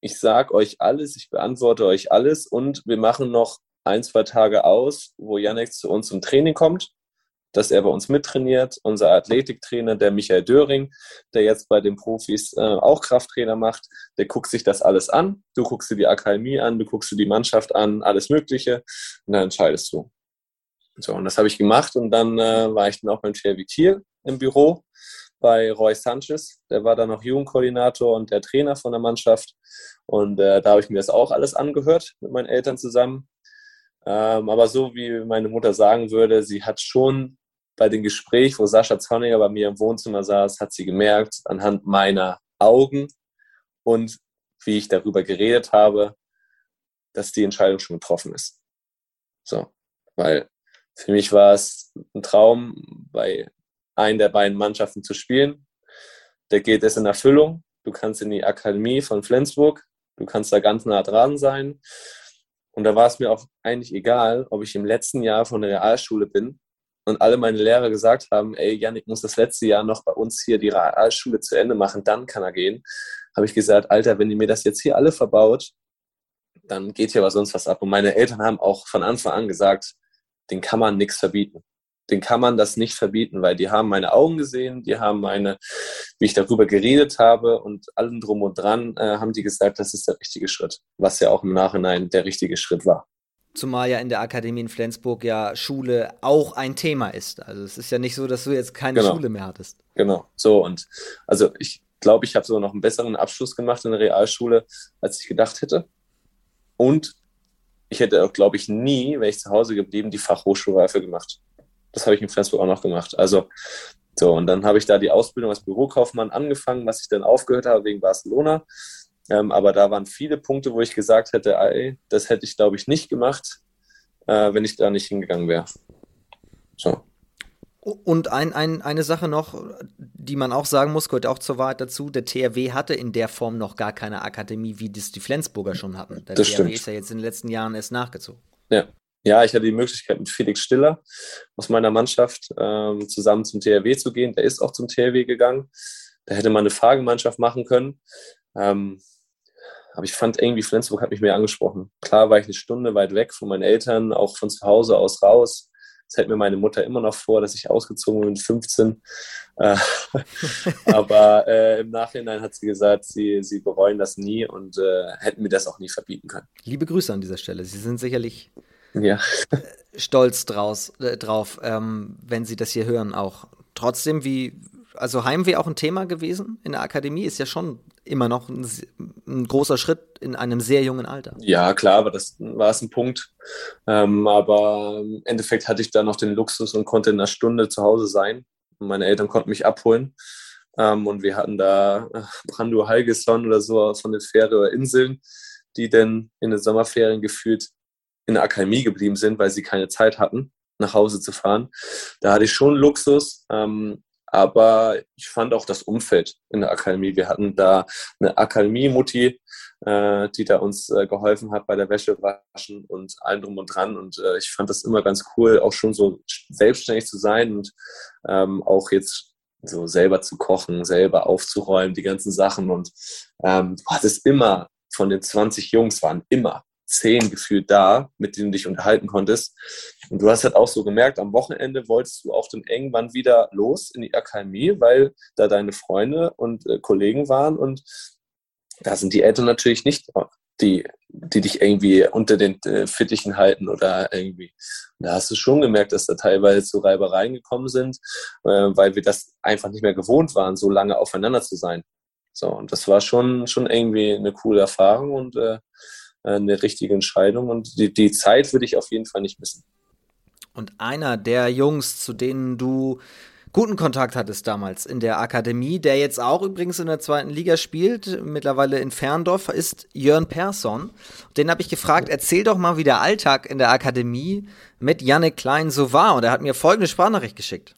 ich sage euch alles, ich beantworte euch alles und wir machen noch ein, zwei Tage aus, wo Yannick zu uns zum Training kommt, dass er bei uns mittrainiert. Unser Athletiktrainer, der Michael Döring, der jetzt bei den Profis äh, auch Krafttrainer macht, der guckt sich das alles an. Du guckst dir die Akademie an, du guckst dir die Mannschaft an, alles Mögliche und dann entscheidest du. So, und das habe ich gemacht und dann äh, war ich dann auch beim THW Kiel im Büro bei Roy Sanchez. Der war dann noch Jugendkoordinator und der Trainer von der Mannschaft. Und äh, da habe ich mir das auch alles angehört mit meinen Eltern zusammen. Ähm, aber so wie meine Mutter sagen würde, sie hat schon bei dem Gespräch, wo Sascha Zorniger bei mir im Wohnzimmer saß, hat sie gemerkt, anhand meiner Augen und wie ich darüber geredet habe, dass die Entscheidung schon getroffen ist. So, weil für mich war es ein Traum, bei einer der beiden Mannschaften zu spielen. Der geht es in Erfüllung. Du kannst in die Akademie von Flensburg, du kannst da ganz nah dran sein. Und da war es mir auch eigentlich egal, ob ich im letzten Jahr von der Realschule bin und alle meine Lehrer gesagt haben, ey, Janik muss das letzte Jahr noch bei uns hier die Realschule zu Ende machen, dann kann er gehen. Habe ich gesagt, Alter, wenn ihr mir das jetzt hier alle verbaut, dann geht hier was sonst was ab. Und meine Eltern haben auch von Anfang an gesagt, den kann man nichts verbieten den kann man das nicht verbieten, weil die haben meine Augen gesehen, die haben meine, wie ich darüber geredet habe und allem drum und dran äh, haben die gesagt, das ist der richtige Schritt, was ja auch im Nachhinein der richtige Schritt war. Zumal ja in der Akademie in Flensburg ja Schule auch ein Thema ist. Also es ist ja nicht so, dass du jetzt keine genau. Schule mehr hattest. Genau, so und also ich glaube, ich habe sogar noch einen besseren Abschluss gemacht in der Realschule, als ich gedacht hätte. Und ich hätte auch, glaube ich, nie, wenn ich zu Hause geblieben, die Fachhochschulreife gemacht. Das habe ich in Flensburg auch noch gemacht. Also so, und dann habe ich da die Ausbildung als Bürokaufmann angefangen, was ich dann aufgehört habe wegen Barcelona. Ähm, aber da waren viele Punkte, wo ich gesagt hätte, ey, das hätte ich, glaube ich, nicht gemacht, äh, wenn ich da nicht hingegangen wäre. So. Und ein, ein, eine Sache noch, die man auch sagen muss, gehört auch zur Wahrheit dazu, der THW hatte in der Form noch gar keine Akademie, wie das die Flensburger schon hatten. Der das THW stimmt. ist ja jetzt in den letzten Jahren erst nachgezogen. Ja. Ja, ich hatte die Möglichkeit, mit Felix Stiller aus meiner Mannschaft ähm, zusammen zum THW zu gehen. Der ist auch zum THW gegangen. Da hätte man eine Fahrgemeinschaft machen können. Ähm, aber ich fand irgendwie, Flensburg hat mich mehr angesprochen. Klar war ich eine Stunde weit weg von meinen Eltern, auch von zu Hause aus raus. Das hält mir meine Mutter immer noch vor, dass ich ausgezogen bin mit 15. Äh, [LAUGHS] aber äh, im Nachhinein hat sie gesagt, sie, sie bereuen das nie und äh, hätten mir das auch nie verbieten können. Liebe Grüße an dieser Stelle. Sie sind sicherlich ja. stolz draus, äh, drauf, ähm, wenn Sie das hier hören auch. Trotzdem, wie, also Heimweh auch ein Thema gewesen in der Akademie, ist ja schon immer noch ein, ein, großer Schritt in einem sehr jungen Alter. Ja, klar, aber das war es ein Punkt. Ähm, aber im Endeffekt hatte ich da noch den Luxus und konnte in einer Stunde zu Hause sein. Meine Eltern konnten mich abholen. Ähm, und wir hatten da Brandur Halgesson oder so von den Fähre Inseln, die dann in den Sommerferien gefühlt in der Akademie geblieben sind, weil sie keine Zeit hatten, nach Hause zu fahren. Da hatte ich schon Luxus. Ähm, aber ich fand auch das Umfeld in der Akademie. Wir hatten da eine Akademie-Mutti, äh, die da uns äh, geholfen hat bei der Wäsche waschen und allem drum und dran. Und äh, ich fand das immer ganz cool, auch schon so selbstständig zu sein und ähm, auch jetzt so selber zu kochen, selber aufzuräumen, die ganzen Sachen. Und ähm, du hattest immer von den 20 Jungs waren immer zehn gefühlt da, mit denen du dich unterhalten konntest. Und du hast halt auch so gemerkt, am Wochenende wolltest du auch dann irgendwann wieder los in die Akademie, weil da deine Freunde und äh, Kollegen waren und da sind die Eltern natürlich nicht die, die dich irgendwie unter den äh, Fittichen halten oder irgendwie. Und da hast du schon gemerkt, dass da teilweise zu Reibereien gekommen sind, äh, weil wir das einfach nicht mehr gewohnt waren, so lange aufeinander zu sein. So, und das war schon, schon irgendwie eine coole Erfahrung und äh, eine richtige Entscheidung. Und die, die Zeit würde ich auf jeden Fall nicht missen. Und einer der Jungs, zu denen du guten Kontakt hattest damals in der Akademie, der jetzt auch übrigens in der zweiten Liga spielt, mittlerweile in Ferndorf, ist Jörn Persson. Den habe ich gefragt, erzähl doch mal, wie der Alltag in der Akademie mit Janne Klein so war. Und er hat mir folgende Sprachnachricht geschickt.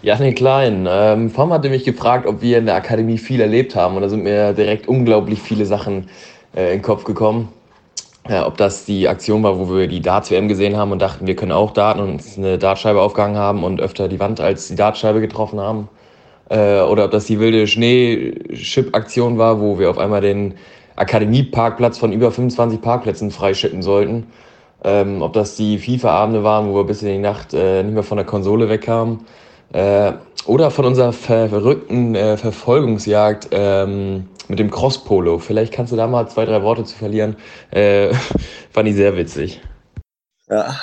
Janne Klein, ähm, Vom hatte mich gefragt, ob wir in der Akademie viel erlebt haben. Und da sind mir direkt unglaublich viele Sachen äh, in den Kopf gekommen. Ja, ob das die Aktion war, wo wir die Darts-WM gesehen haben und dachten, wir können auch Daten und eine Dartscheibe aufgehangen haben und öfter die Wand als die Dartscheibe getroffen haben. Äh, oder ob das die wilde Schneeschip-Aktion war, wo wir auf einmal den Akademieparkplatz von über 25 Parkplätzen freischippen sollten. Ähm, ob das die FIFA-Abende waren, wo wir bis in die Nacht äh, nicht mehr von der Konsole wegkamen. Äh, oder von unserer verrückten äh, Verfolgungsjagd ähm, mit dem Crosspolo. Vielleicht kannst du da mal zwei, drei Worte zu verlieren. Äh, [LAUGHS] fand ich sehr witzig. Ja,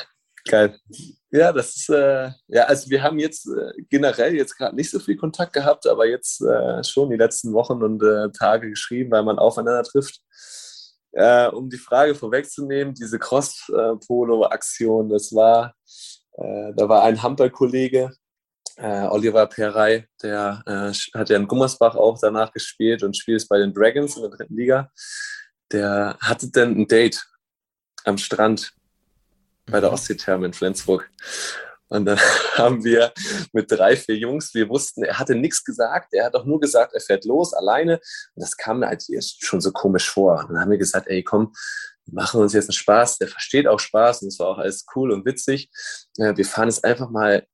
geil. Ja, das ist, äh, ja, also wir haben jetzt äh, generell jetzt gerade nicht so viel Kontakt gehabt, aber jetzt äh, schon die letzten Wochen und Tage geschrieben, weil man aufeinander trifft. Um die Frage vorwegzunehmen, diese Cross-Polo-Aktion, das war, da war ein Handballkollege, äh, Oliver Perrey, der äh, hat ja in Gummersbach auch danach gespielt und spielt bei den Dragons in der dritten Liga. Der hatte dann ein Date am Strand bei der Ostseetherme in Flensburg. Und dann [LAUGHS] haben wir mit drei, vier Jungs, wir wussten, er hatte nichts gesagt, er hat auch nur gesagt, er fährt los alleine. Und das kam mir halt schon so komisch vor. Und dann haben wir gesagt, ey, komm, wir machen uns jetzt einen Spaß, der versteht auch Spaß und es war auch alles cool und witzig. Wir fahren jetzt einfach mal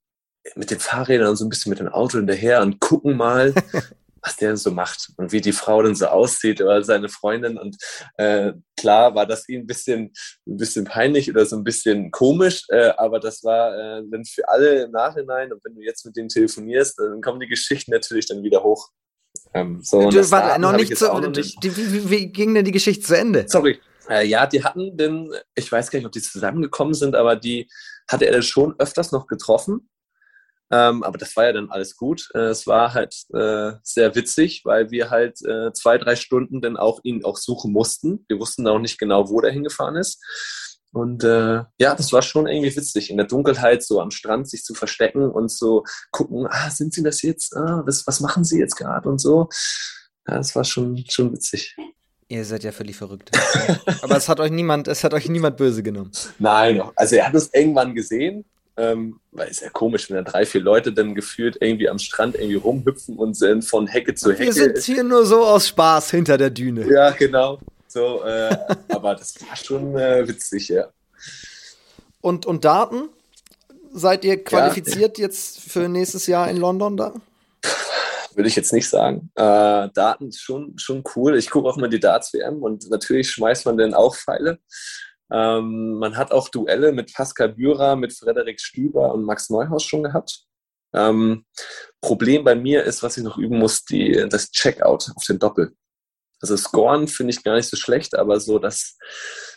mit den Fahrrädern und so ein bisschen mit dem Auto hinterher und gucken mal, [LAUGHS] was der so macht und wie die Frau dann so aussieht oder seine Freundin. Und äh, klar war das ihm ein bisschen, ein bisschen peinlich oder so ein bisschen komisch, äh, aber das war äh, dann für alle im Nachhinein. Und wenn du jetzt mit denen telefonierst, dann kommen die Geschichten natürlich dann wieder hoch. Ähm, so, du, warte, noch nicht so, noch nicht. Wie, wie, ging denn die Geschichte zu Ende? Sorry. Äh, ja, die hatten denn, ich weiß gar nicht, ob die zusammengekommen sind, aber die hatte er dann schon öfters noch getroffen. Ähm, aber das war ja dann alles gut. Äh, es war halt äh, sehr witzig, weil wir halt äh, zwei, drei Stunden dann auch ihn auch suchen mussten. Wir wussten auch nicht genau, wo der hingefahren ist. Und äh, ja, das war schon irgendwie witzig, in der Dunkelheit so am Strand sich zu verstecken und so gucken, ah, sind sie das jetzt? Ah, das, was machen sie jetzt gerade und so. Ja, das war schon, schon witzig. Ihr seid ja völlig verrückt. Aber es hat euch niemand, es hat euch niemand böse genommen. [LAUGHS] Nein, also er hat es irgendwann gesehen, ähm, weil es ja komisch, wenn da drei, vier Leute dann gefühlt irgendwie am Strand irgendwie rumhüpfen und sind von Hecke zu Hecke. Wir sind hier nur so aus Spaß hinter der Düne. Ja, genau. So, äh, aber das war schon äh, witzig, ja. Und, und Daten? Seid ihr qualifiziert ja. jetzt für nächstes Jahr in London da? Würde ich jetzt nicht sagen. Äh, Daten ist schon, schon cool. Ich gucke auch mal die Darts-WM und natürlich schmeißt man dann auch Pfeile. Ähm, man hat auch Duelle mit Pascal Bührer, mit Frederik Stüber und Max Neuhaus schon gehabt. Ähm, Problem bei mir ist, was ich noch üben muss, die, das Checkout auf den Doppel. Also Scoren finde ich gar nicht so schlecht, aber so das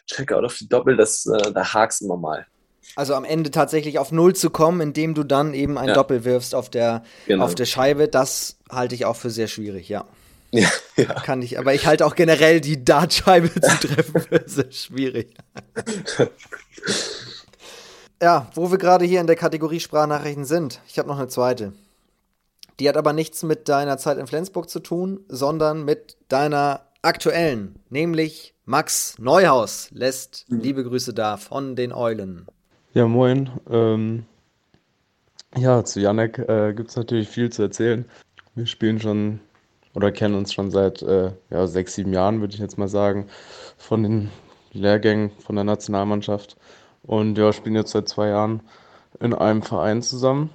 Checkout auf die Doppel, das, äh, da hakst immer mal. Also am Ende tatsächlich auf Null zu kommen, indem du dann eben ein ja. Doppel wirfst auf der, genau. auf der Scheibe, das halte ich auch für sehr schwierig, ja. Ja, ja. Kann ich, aber ich halte auch generell die Dartscheibe zu [LAUGHS] treffen für sehr schwierig. ja, wo wir gerade hier in der Kategorie Sprachnachrichten sind, ich habe noch eine zweite. Die hat aber nichts mit deiner Zeit in Flensburg zu tun, sondern mit deiner aktuellen, nämlich Max Neuhaus lässt mhm. liebe Grüße da von den Eulen. Ja, moin. Ähm, ja, zu Janek äh, gibt es natürlich viel zu erzählen. Wir spielen schon oder kennen uns schon seit äh, ja, sechs, sieben Jahren, würde ich jetzt mal sagen, von den Lehrgängen von der Nationalmannschaft. Und ja, spielen jetzt seit zwei Jahren in einem Verein zusammen.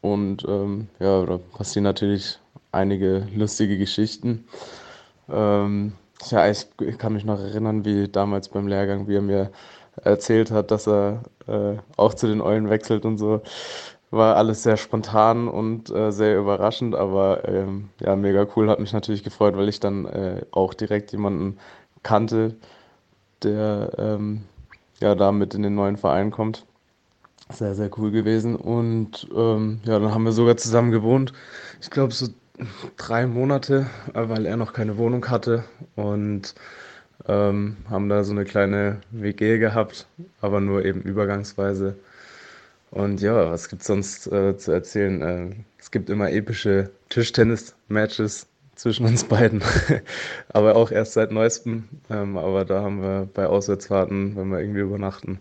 Und ähm, ja, da passieren natürlich einige lustige Geschichten. Ähm, ja, ich, kann mich noch erinnern, wie damals beim Lehrgang, wie er mir erzählt hat, dass er äh, auch zu den Eulen wechselt und so. War alles sehr spontan und äh, sehr überraschend, aber ähm, ja, mega cool. Hat mich natürlich gefreut, weil ich dann äh, auch direkt jemanden kannte, der ähm, ja da mit in den neuen Verein kommt. Sehr, sehr cool gewesen. Und ähm, ja, dann haben wir sogar zusammen gewohnt. Ich glaube, so drei Monate, äh, weil er noch keine Wohnung hatte. Und ähm, haben da so eine kleine WG gehabt, aber nur eben übergangsweise. Und ja, was gibt es sonst äh, zu erzählen? Äh, es gibt immer epische Tischtennis-Matches zwischen uns beiden, [LAUGHS] aber auch erst seit neuestem. Ähm, aber da haben wir bei Auswärtsfahrten, wenn wir irgendwie übernachten,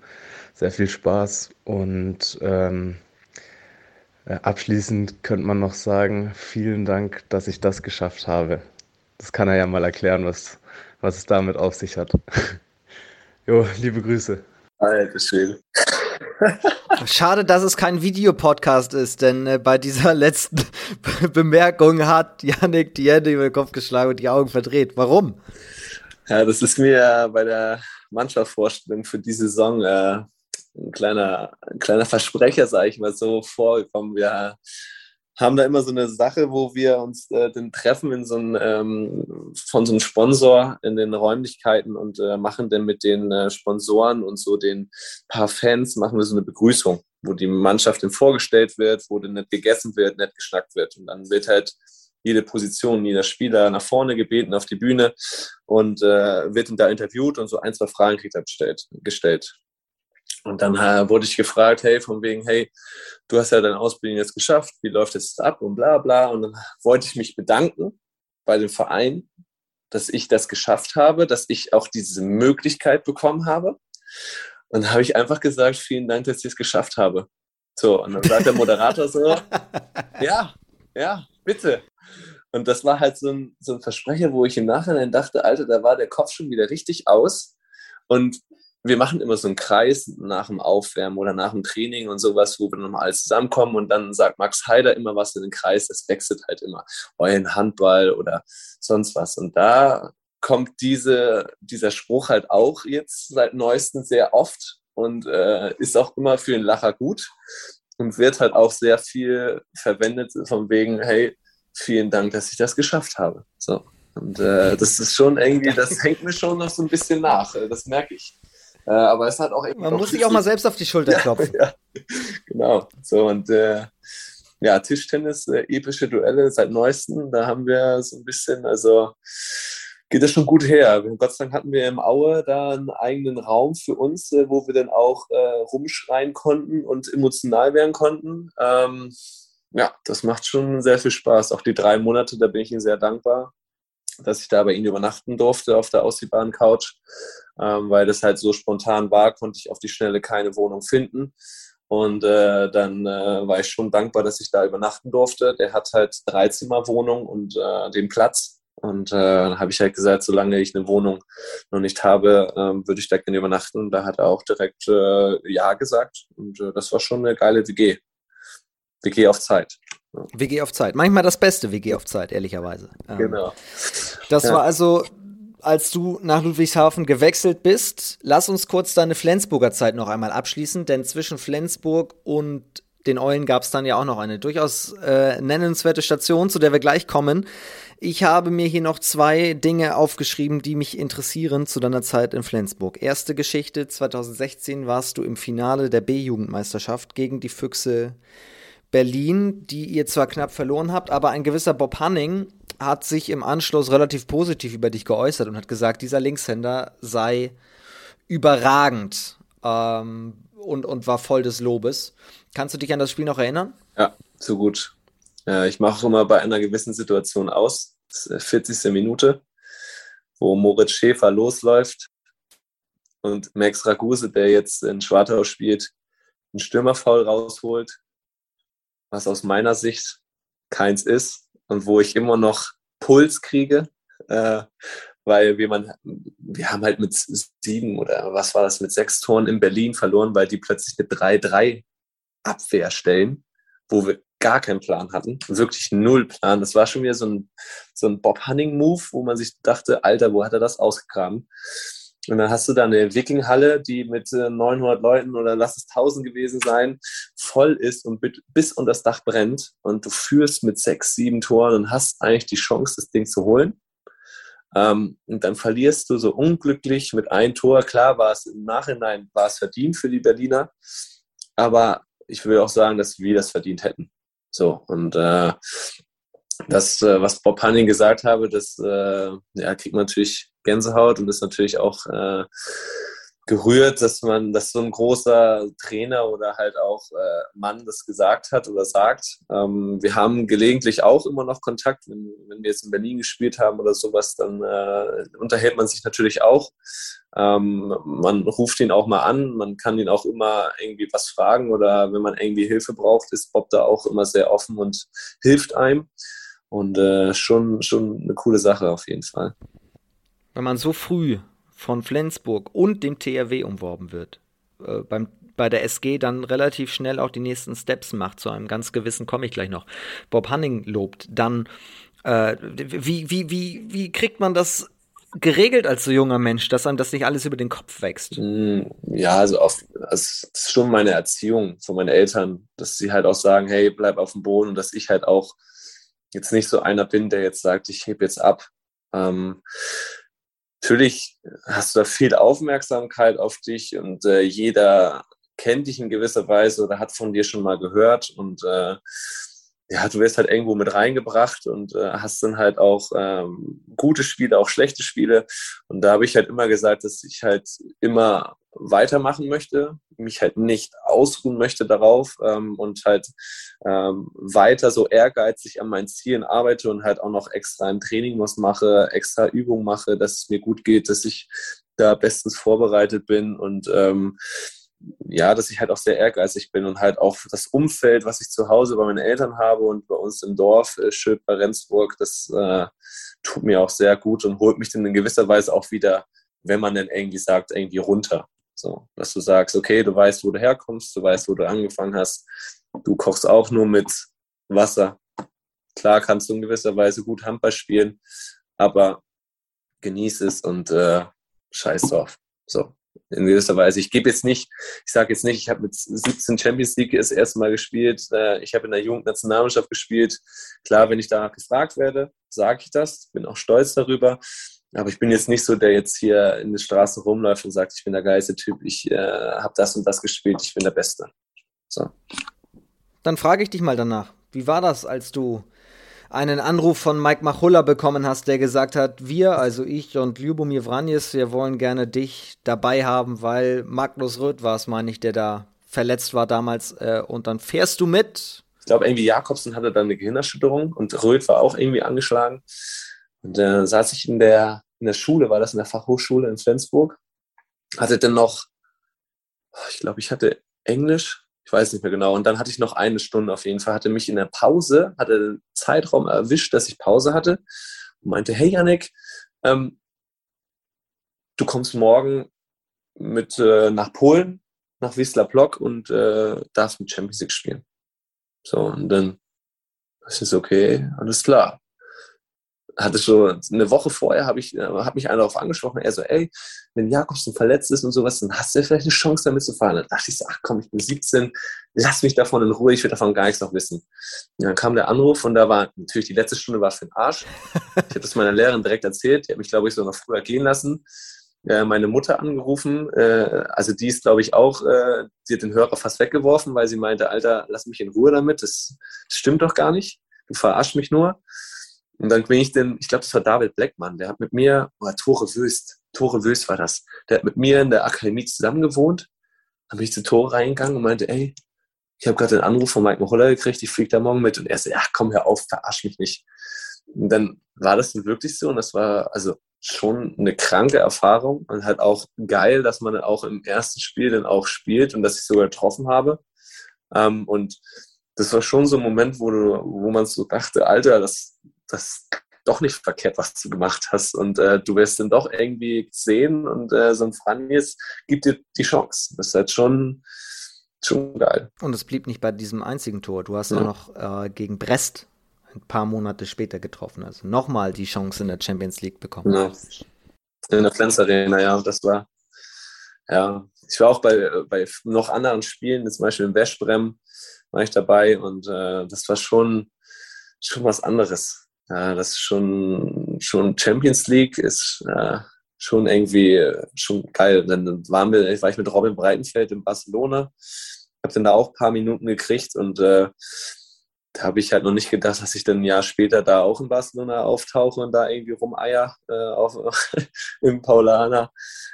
sehr viel Spaß. Und ähm, äh, abschließend könnte man noch sagen, vielen Dank, dass ich das geschafft habe. Das kann er ja mal erklären, was, was es damit auf sich hat. [LAUGHS] jo, liebe Grüße. Alter Schwede. [LAUGHS] Schade, dass es kein Videopodcast ist, denn äh, bei dieser [LAUGHS] letzten Bemerkung hat Yannick die Hände über den Kopf geschlagen und die Augen verdreht. Warum? Ja, das ist mir bei der Mannschaftsvorstellung für die Saison äh, ein kleiner, ein kleiner Versprecher, sage ich mal so, vorgekommen. Wir haben da immer so eine Sache, wo wir uns äh, den treffen in so ein, ähm, von so einem Sponsor in den Räumlichkeiten und äh, machen dann mit den äh, Sponsoren und so den paar Fans machen wir so eine Begrüßung, wo die Mannschaft dann vorgestellt wird, wo dann nicht gegessen wird, nicht geschnackt wird und dann wird halt jede Position, jeder Spieler nach vorne gebeten auf die Bühne und äh, wird dann da interviewt und so ein, zwei Fragen kriegt er gestellt. Und dann wurde ich gefragt, hey, von wegen, hey, du hast ja deine Ausbildung jetzt geschafft, wie läuft es ab und bla bla. Und dann wollte ich mich bedanken bei dem Verein, dass ich das geschafft habe, dass ich auch diese Möglichkeit bekommen habe. Und dann habe ich einfach gesagt, vielen Dank, dass ich es geschafft habe. So, und dann sagt der Moderator so, [LAUGHS] ja, ja, bitte. Und das war halt so ein, so ein Versprecher, wo ich im Nachhinein dachte, Alter, da war der Kopf schon wieder richtig aus. Und wir machen immer so einen Kreis nach dem Aufwärmen oder nach dem Training und sowas, wo wir nochmal zusammenkommen und dann sagt Max Heider immer was in den Kreis, das wechselt halt immer. Euren Handball oder sonst was. Und da kommt diese, dieser Spruch halt auch jetzt seit neuestem sehr oft und äh, ist auch immer für den Lacher gut und wird halt auch sehr viel verwendet von wegen, hey, vielen Dank, dass ich das geschafft habe. So. Und äh, das ist schon irgendwie, das [LAUGHS] hängt mir schon noch so ein bisschen nach. Das merke ich. Äh, aber es hat auch Man muss sich auch mal selbst auf die Schulter [LAUGHS] klopfen. Ja, ja. Genau. So und äh, ja, Tischtennis, äh, epische Duelle seit neuestem, da haben wir so ein bisschen, also geht das schon gut her. Gott sei Dank hatten wir im Aue da einen eigenen Raum für uns, äh, wo wir dann auch äh, rumschreien konnten und emotional werden konnten. Ähm, ja, das macht schon sehr viel Spaß. Auch die drei Monate, da bin ich Ihnen sehr dankbar, dass ich da bei Ihnen übernachten durfte auf der ausziehbaren Couch, ähm, weil das halt so spontan war, konnte ich auf die Schnelle keine Wohnung finden. Und äh, dann äh, war ich schon dankbar, dass ich da übernachten durfte. Der hat halt drei Zimmerwohnung und äh, den Platz. Und äh, dann habe ich halt gesagt, solange ich eine Wohnung noch nicht habe, äh, würde ich da gerne übernachten. Und da hat er auch direkt äh, Ja gesagt. Und äh, das war schon eine geile WG. WG auf Zeit. WG auf Zeit. Manchmal das beste WG auf Zeit, ehrlicherweise. Ähm, genau. Das ja. war also als du nach Ludwigshafen gewechselt bist. Lass uns kurz deine Flensburger Zeit noch einmal abschließen, denn zwischen Flensburg und den Eulen gab es dann ja auch noch eine durchaus äh, nennenswerte Station, zu der wir gleich kommen. Ich habe mir hier noch zwei Dinge aufgeschrieben, die mich interessieren zu deiner Zeit in Flensburg. Erste Geschichte, 2016 warst du im Finale der B-Jugendmeisterschaft gegen die Füchse Berlin, die ihr zwar knapp verloren habt, aber ein gewisser Bob Hanning hat sich im Anschluss relativ positiv über dich geäußert und hat gesagt, dieser Linkshänder sei überragend ähm, und, und war voll des Lobes. Kannst du dich an das Spiel noch erinnern? Ja, so gut. Äh, ich mache immer bei einer gewissen Situation aus, das ist 40. Minute, wo Moritz Schäfer losläuft und Max Raguse, der jetzt in Schwartau spielt, einen Stürmerfaul rausholt, was aus meiner Sicht keins ist und wo ich immer noch Puls kriege, äh, weil wir, man, wir haben halt mit sieben oder was war das, mit sechs Toren in Berlin verloren, weil die plötzlich eine 3-3 Abwehr stellen, wo wir gar keinen Plan hatten, wirklich null Plan. Das war schon wieder so ein, so ein Bob Hunning-Move, wo man sich dachte, Alter, wo hat er das ausgegraben? Und dann hast du da eine Wikinghalle, die mit 900 äh, Leuten oder lass es 1000 gewesen sein, voll ist und bis unter das Dach brennt. Und du führst mit sechs, sieben Toren und hast eigentlich die Chance, das Ding zu holen. Ähm, und dann verlierst du so unglücklich mit einem Tor. Klar war es im Nachhinein, war es verdient für die Berliner. Aber ich will auch sagen, dass wir das verdient hätten. So, und äh, das, äh, was Bob Hanning gesagt habe, das äh, ja, kriegt man natürlich Gänsehaut und ist natürlich auch äh, gerührt, dass man, dass so ein großer Trainer oder halt auch äh, Mann das gesagt hat oder sagt. Ähm, wir haben gelegentlich auch immer noch Kontakt, wenn, wenn wir jetzt in Berlin gespielt haben oder sowas, dann äh, unterhält man sich natürlich auch. Ähm, man ruft ihn auch mal an, man kann ihn auch immer irgendwie was fragen oder wenn man irgendwie Hilfe braucht, ist Bob da auch immer sehr offen und hilft einem. Und äh, schon, schon eine coole Sache auf jeden Fall. Wenn man so früh von Flensburg und dem THW umworben wird, äh, beim, bei der SG dann relativ schnell auch die nächsten Steps macht, zu einem ganz gewissen komme ich gleich noch, Bob Hanning lobt, dann äh, wie, wie, wie, wie kriegt man das geregelt als so junger Mensch, dass einem das nicht alles über den Kopf wächst? Hm, ja, also auf, das ist schon meine Erziehung von meinen Eltern, dass sie halt auch sagen, hey, bleib auf dem Boden und dass ich halt auch jetzt nicht so einer bin, der jetzt sagt, ich heb jetzt ab. Ähm, natürlich hast du da viel Aufmerksamkeit auf dich und äh, jeder kennt dich in gewisser Weise oder hat von dir schon mal gehört und äh, ja, du wirst halt irgendwo mit reingebracht und äh, hast dann halt auch ähm, gute Spiele, auch schlechte Spiele. Und da habe ich halt immer gesagt, dass ich halt immer weitermachen möchte, mich halt nicht ausruhen möchte darauf ähm, und halt ähm, weiter so ehrgeizig an meinen Zielen arbeite und halt auch noch extra im Training was mache, extra Übungen mache, dass es mir gut geht, dass ich da bestens vorbereitet bin und ähm, ja, dass ich halt auch sehr ehrgeizig bin und halt auch das Umfeld, was ich zu Hause bei meinen Eltern habe und bei uns im Dorf, äh, Schöp bei Rendsburg, das äh, tut mir auch sehr gut und holt mich dann in gewisser Weise auch wieder, wenn man dann irgendwie sagt, irgendwie runter. So, dass du sagst, okay, du weißt, wo du herkommst, du weißt, wo du angefangen hast, du kochst auch nur mit Wasser. Klar kannst du in gewisser Weise gut Handball spielen, aber genieß es und äh, scheiß drauf. So, in gewisser Weise. Ich gebe jetzt nicht, ich sage jetzt nicht, ich habe mit 17 Champions League das erste Mal gespielt, äh, ich habe in der Jugendnationalmannschaft gespielt. Klar, wenn ich danach gefragt werde, sage ich das, bin auch stolz darüber. Aber ich bin jetzt nicht so, der jetzt hier in den Straßen rumläuft und sagt, ich bin der geilste Typ, ich äh, habe das und das gespielt, ich bin der Beste. So. Dann frage ich dich mal danach, wie war das, als du einen Anruf von Mike Machulla bekommen hast, der gesagt hat, wir, also ich und Ljubomir Vranjes, wir wollen gerne dich dabei haben, weil Magnus Röth war es, meine ich, der da verletzt war damals. Äh, und dann fährst du mit. Ich glaube, irgendwie Jakobsen hatte dann eine Gehirnerschütterung und Röth war auch irgendwie angeschlagen. Und da äh, saß ich in der, in der Schule, war das in der Fachhochschule in Flensburg, hatte dann noch, ich glaube, ich hatte Englisch, ich weiß nicht mehr genau. Und dann hatte ich noch eine Stunde auf jeden Fall, hatte mich in der Pause, hatte Zeitraum erwischt, dass ich Pause hatte und meinte, hey Yannick, ähm, du kommst morgen mit äh, nach Polen, nach Wisla Plock und äh, darfst mit Champions League spielen. So, und dann ist es okay, alles klar hatte schon eine Woche vorher, habe ich, äh, hat mich einer darauf angesprochen, er so, ey, wenn Jakobsen verletzt ist und sowas, dann hast du ja vielleicht eine Chance damit zu fahren. Dann dachte ich so, ach komm, ich bin 17, lass mich davon in Ruhe, ich will davon gar nichts noch wissen. Und dann kam der Anruf und da war natürlich die letzte Stunde war für den Arsch. Ich habe das meiner Lehrerin direkt erzählt, die hat mich, glaube ich, so noch früher gehen lassen. Äh, meine Mutter angerufen, äh, also die ist, glaube ich, auch, die hat den Hörer fast weggeworfen, weil sie meinte, Alter, lass mich in Ruhe damit, das, stimmt doch gar nicht, du verarsch mich nur. Und dann bin ich denn, ich glaube, das war David Blackman, der hat mit mir, oder Tore Wüst, Tore Wüst war das, der hat mit mir in der Akademie zusammen gewohnt. Dann bin ich zu Tore reingegangen und meinte, ey, ich habe gerade einen Anruf von Mike Maholla gekriegt, ich fliege da morgen mit. Und er so, ja, komm, hör auf, verarsch mich nicht. Und dann war das dann wirklich so und das war also schon eine kranke Erfahrung und halt auch geil, dass man dann auch im ersten Spiel dann auch spielt und dass ich sogar getroffen habe. Ähm, und das war schon so ein Moment, wo, du, wo man so dachte, Alter, das, das doch nicht verkehrt, was du gemacht hast. Und äh, du wirst dann doch irgendwie sehen und äh, so ein Franjes gibt dir die Chance. Das ist halt schon, schon geil. Und es blieb nicht bei diesem einzigen Tor. Du hast ja, noch äh, gegen Brest ein paar Monate später getroffen. Also nochmal die Chance in der Champions League bekommen. Ja. In der Flens Arena, ja. Das war, ja. Ich war auch bei, bei noch anderen Spielen, zum Beispiel in Westbrem war ich dabei und äh, das war schon, schon was anderes ja, das ist schon, schon Champions League, ist äh, schon irgendwie schon geil. Dann waren wir, war ich mit Robin Breitenfeld in Barcelona, habe dann da auch ein paar Minuten gekriegt und äh, da habe ich halt noch nicht gedacht, dass ich dann ein Jahr später da auch in Barcelona auftauche und da irgendwie rumeier äh, auf, [LAUGHS] im Paulaner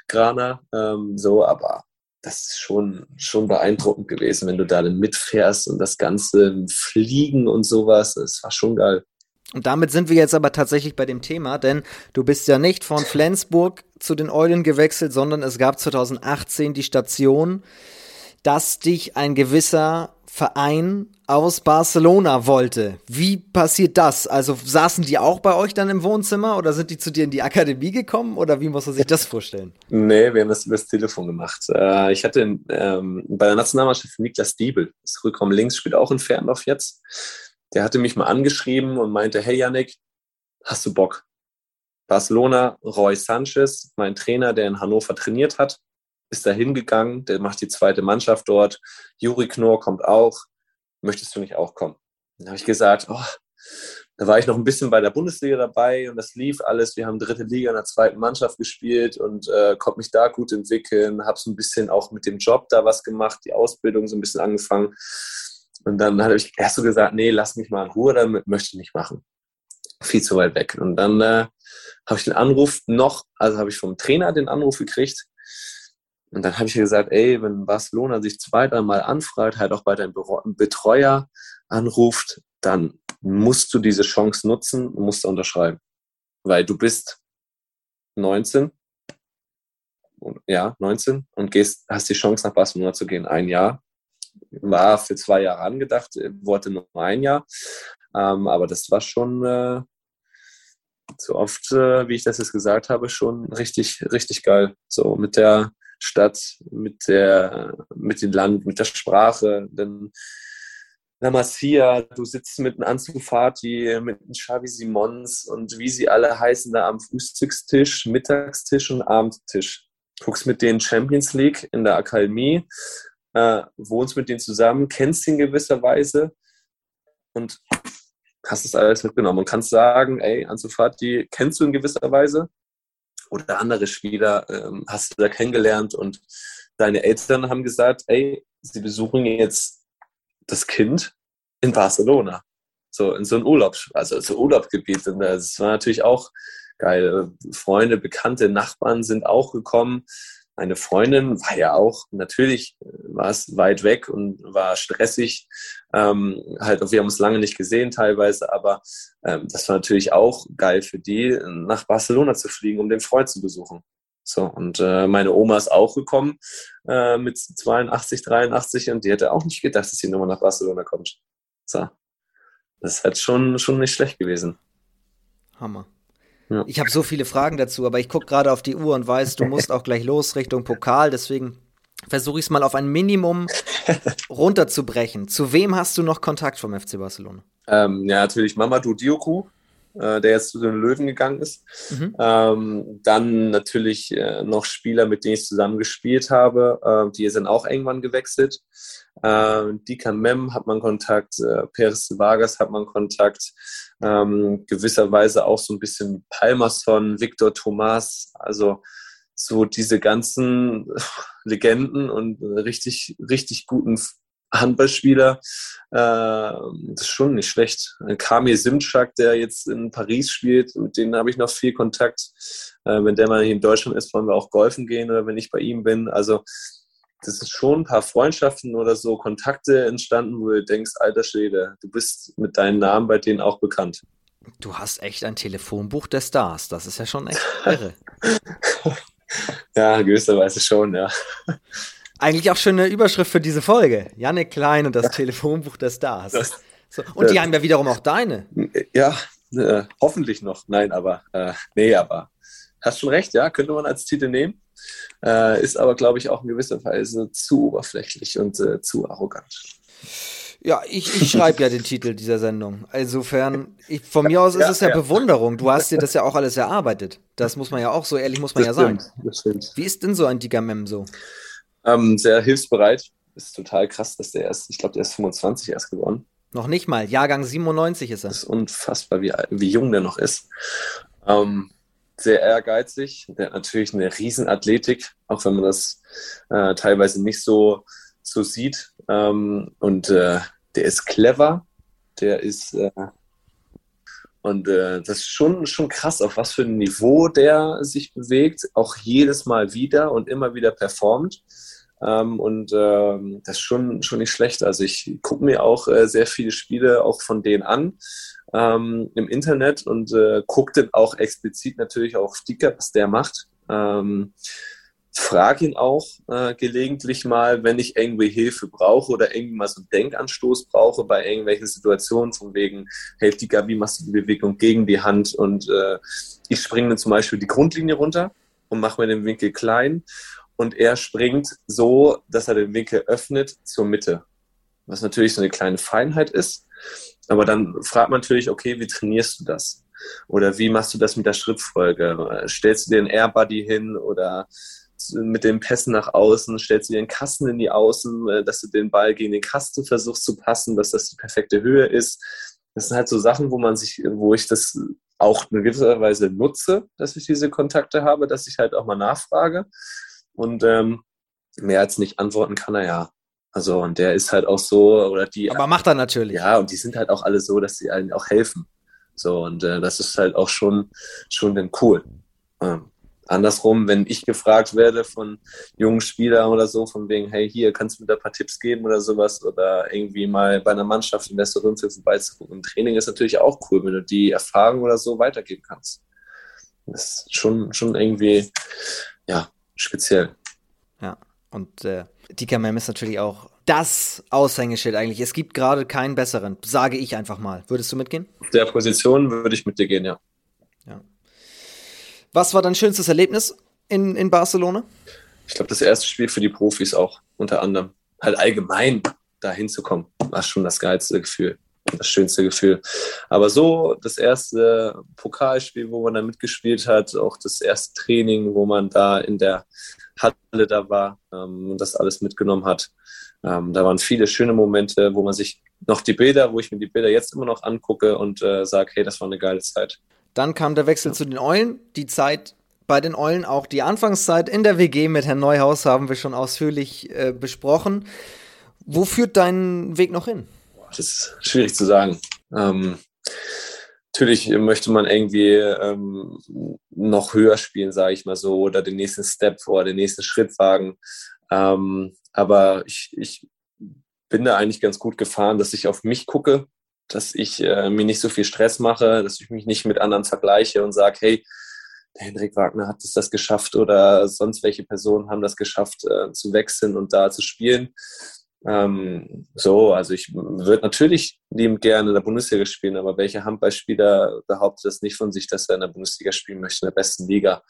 Grana. Ähm, so, aber das ist schon, schon beeindruckend gewesen, wenn du da dann mitfährst und das ganze Fliegen und sowas. Das war schon geil. Und damit sind wir jetzt aber tatsächlich bei dem Thema, denn du bist ja nicht von Flensburg zu den Eulen gewechselt, sondern es gab 2018 die Station, dass dich ein gewisser Verein aus Barcelona wollte. Wie passiert das? Also saßen die auch bei euch dann im Wohnzimmer oder sind die zu dir in die Akademie gekommen oder wie muss man sich das vorstellen? Nee, wir haben das über das Telefon gemacht. Äh, ich hatte ähm, bei der Nationalmannschaft Niklas Diebel, das Rückraum links, spielt auch in Ferndorf jetzt der hatte mich mal angeschrieben und meinte, hey Yannick, hast du Bock? Barcelona, Roy Sanchez, mein Trainer, der in Hannover trainiert hat, ist da hingegangen, der macht die zweite Mannschaft dort. Juri Knorr kommt auch. Möchtest du nicht auch kommen? Dann habe ich gesagt, oh, da war ich noch ein bisschen bei der Bundesliga dabei und das lief alles. Wir haben dritte Liga in der zweiten Mannschaft gespielt und äh, konnte mich da gut entwickeln. Habe so ein bisschen auch mit dem Job da was gemacht, die Ausbildung so ein bisschen angefangen. Und dann habe ich erst so gesagt, nee, lass mich mal in Ruhe, damit möchte ich nicht machen. Viel zu weit weg. Und dann äh, habe ich den Anruf noch, also habe ich vom Trainer den Anruf gekriegt. Und dann habe ich gesagt, ey, wenn Barcelona sich zwei, dreimal anfragt, halt auch bei deinem Betreuer anruft, dann musst du diese Chance nutzen und musst unterschreiben. Weil du bist 19, ja, 19 und gehst, hast die Chance nach Barcelona zu gehen, ein Jahr war für zwei Jahre angedacht, äh, wollte nur ein Jahr. Ähm, aber das war schon äh, so oft, äh, wie ich das jetzt gesagt habe, schon richtig, richtig geil. So mit der Stadt, mit der, mit dem Land, mit der Sprache. Denn La Masia, du sitzt mit einem Anzufati, mit einem Xavi Simons und wie sie alle heißen da am Frühstückstisch, Mittagstisch und Abendtisch. Guckst mit denen Champions League in der Akademie äh, wohnst mit denen zusammen, kennst sie in gewisser Weise und hast das alles mitgenommen und kannst sagen, ey, Ansu Fati kennst du in gewisser Weise oder andere Spieler ähm, hast du da kennengelernt und deine Eltern haben gesagt, ey, sie besuchen jetzt das Kind in Barcelona. So in so ein Urlaub, also so Urlaubsgebiet. Und das war natürlich auch geil. Freunde, Bekannte, Nachbarn sind auch gekommen. Meine Freundin war ja auch, natürlich war es weit weg und war stressig. Ähm, halt, wir haben uns lange nicht gesehen teilweise, aber ähm, das war natürlich auch geil für die, nach Barcelona zu fliegen, um den Freund zu besuchen. So, und äh, meine Oma ist auch gekommen äh, mit 82, 83 und die hätte auch nicht gedacht, dass sie nochmal nach Barcelona kommt. So. Das ist halt schon, schon nicht schlecht gewesen. Hammer. Ja. Ich habe so viele Fragen dazu, aber ich gucke gerade auf die Uhr und weiß, du musst auch gleich los Richtung Pokal, deswegen versuche ich es mal auf ein Minimum [LAUGHS] runterzubrechen. Zu wem hast du noch Kontakt vom FC Barcelona? Ähm, ja, natürlich Mamadou Dioku, äh, der jetzt zu den Löwen gegangen ist. Mhm. Ähm, dann natürlich äh, noch Spieler, mit denen ich zusammen gespielt habe, äh, die sind auch irgendwann gewechselt. Äh, Dika Mem hat man Kontakt, äh, Peres Vargas hat man Kontakt, ähm, gewisserweise auch so ein bisschen Palmerson, Victor Thomas, also so diese ganzen [LAUGHS] Legenden und richtig, richtig guten Handballspieler, äh, das ist schon nicht schlecht. Kamil Simczak, der jetzt in Paris spielt, mit dem habe ich noch viel Kontakt. Äh, wenn der mal hier in Deutschland ist, wollen wir auch golfen gehen oder wenn ich bei ihm bin. Also das ist schon ein paar Freundschaften oder so, Kontakte entstanden, wo du denkst, alter Schwede, du bist mit deinem Namen bei denen auch bekannt. Du hast echt ein Telefonbuch der Stars, das ist ja schon echt irre. [LAUGHS] ja, gewisserweise schon, ja. [LAUGHS] Eigentlich auch schon eine Überschrift für diese Folge. Janne Klein und das Telefonbuch der Stars. Das, so. Und die haben ja wiederum auch deine. Ja, äh, hoffentlich noch. Nein, aber äh, nee, aber hast schon recht, ja, könnte man als Titel nehmen. Äh, ist aber, glaube ich, auch in gewisser Weise zu oberflächlich und äh, zu arrogant. Ja, ich, ich schreibe ja den Titel dieser Sendung. Insofern, ich, von mir aus ist ja, es ja, ja, Bewunderung. Du hast dir das ja auch alles erarbeitet. Das muss man ja auch so ehrlich muss man das ja stimmt, sagen. Wie ist denn so ein Dicker Mem so? Ähm, sehr hilfsbereit. Ist total krass, dass der erst, ich glaube, der ist 25 erst geworden. Noch nicht mal. Jahrgang 97 ist er. Das ist unfassbar, wie, wie jung der noch ist. Ähm, sehr ehrgeizig. Der hat natürlich eine Riesenathletik, auch wenn man das äh, teilweise nicht so, so sieht. Ähm, und äh, der ist clever. Der ist äh, und äh, das ist schon, schon krass, auf was für ein Niveau der sich bewegt, auch jedes Mal wieder und immer wieder performt. Ähm, und ähm, das ist schon, schon nicht schlecht. Also ich gucke mir auch äh, sehr viele Spiele auch von denen an ähm, im Internet und äh, gucke dann auch explizit natürlich auf Dicker, was der macht. Ähm, frage ihn auch äh, gelegentlich mal, wenn ich irgendwie Hilfe brauche oder irgendwie mal so einen Denkanstoß brauche bei irgendwelchen Situationen, von wegen, hey Dicker, wie machst du die Bewegung gegen die Hand? Und äh, ich springe dann zum Beispiel die Grundlinie runter und mache mir den Winkel klein und er springt so, dass er den Winkel öffnet zur Mitte. Was natürlich so eine kleine Feinheit ist. Aber dann fragt man natürlich, okay, wie trainierst du das? Oder wie machst du das mit der Schrittfolge? Stellst du dir einen Airbuddy hin oder mit den Pässen nach außen, stellst du dir einen Kasten in die Außen, äh, dass du den Ball gegen den Kasten versuchst zu passen, dass das die perfekte Höhe ist. Das sind halt so Sachen, wo man sich, wo ich das auch in gewisser Weise nutze, dass ich diese Kontakte habe, dass ich halt auch mal nachfrage. Und ähm, mehr als nicht antworten kann er ja. Also, und der ist halt auch so, oder die. Aber macht er natürlich. Ja, und die sind halt auch alle so, dass sie allen auch helfen. So, und äh, das ist halt auch schon, schon dann cool. Ähm, andersrum, wenn ich gefragt werde von jungen Spielern oder so, von wegen, hey, hier, kannst du mir da ein paar Tipps geben oder sowas, oder irgendwie mal bei einer Mannschaft in der Rümpfe vorbeizugucken. Im Training ist natürlich auch cool, wenn du die Erfahrung oder so weitergeben kannst. Das ist schon, schon irgendwie, ja, speziell. Ja, und äh, Dika Mem ist natürlich auch das Aushängeschild eigentlich. Es gibt gerade keinen besseren, sage ich einfach mal. Würdest du mitgehen? Auf der Position würde ich mit dir gehen. Ja. Was war dein schönstes Erlebnis in, in Barcelona? Ich glaube, das erste Spiel für die Profis auch, unter anderem. Halt allgemein da hinzukommen, war schon das geilste Gefühl das schönste Gefühl. Aber so das erste Pokalspiel, wo man da mitgespielt hat, auch das erste Training, wo man da in der Halle da war ähm, und das alles mitgenommen hat. Ähm, da waren viele schöne Momente, wo man sich noch die Bilder, wo ich mir die Bilder jetzt immer noch angucke und äh, sage, hey, das war eine geile Zeit. Dann kam der Wechsel ja. zu den Eulen, die Zeit bei den Eulen, auch die Anfangszeit in der WG mit Herrn Neuhaus haben wir schon ausführlich äh, besprochen. Wo führt dein Weg noch hin? Das ist schwierig zu sagen. Ähm, natürlich möchte man irgendwie ähm, noch höher spielen, sage ich mal so, oder den nächsten Step vor, den nächsten Schritt wagen. Ähm, aber ich, ich bin da eigentlich ganz gut gefahren, dass ich auf mich gucke, dass ich äh, mir nicht so viel Stress mache, dass ich mich nicht mit anderen vergleiche und sage, hey, der Hendrik Wagner hat es das geschafft oder sonst welche Personen haben das geschafft, äh, zu wechseln und da zu spielen. Ähm, so, also ich würde natürlich liebend gerne in der Bundesliga spielen, aber welcher Handballspieler behauptet das nicht von sich, dass er in der Bundesliga spielen möchte, in der besten Liga?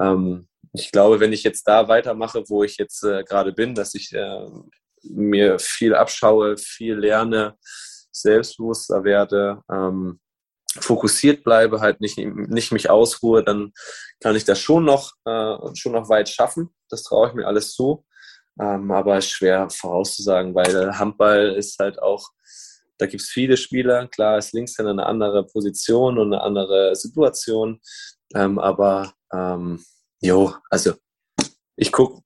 Ähm, ich glaube, wenn ich jetzt da weitermache, wo ich jetzt äh, gerade bin, dass ich äh, mir viel abschaue, viel lerne, selbstbewusster werde, ähm, fokussiert bleibe, halt nicht, nicht mich ausruhe, dann kann ich das schon noch, äh, schon noch weit schaffen. Das traue ich mir alles zu. Ähm, aber schwer vorauszusagen, weil Handball ist halt auch, da gibt es viele Spieler. Klar ist Linkshänder eine andere Position und eine andere Situation. Ähm, aber ähm, jo, also ich gucke,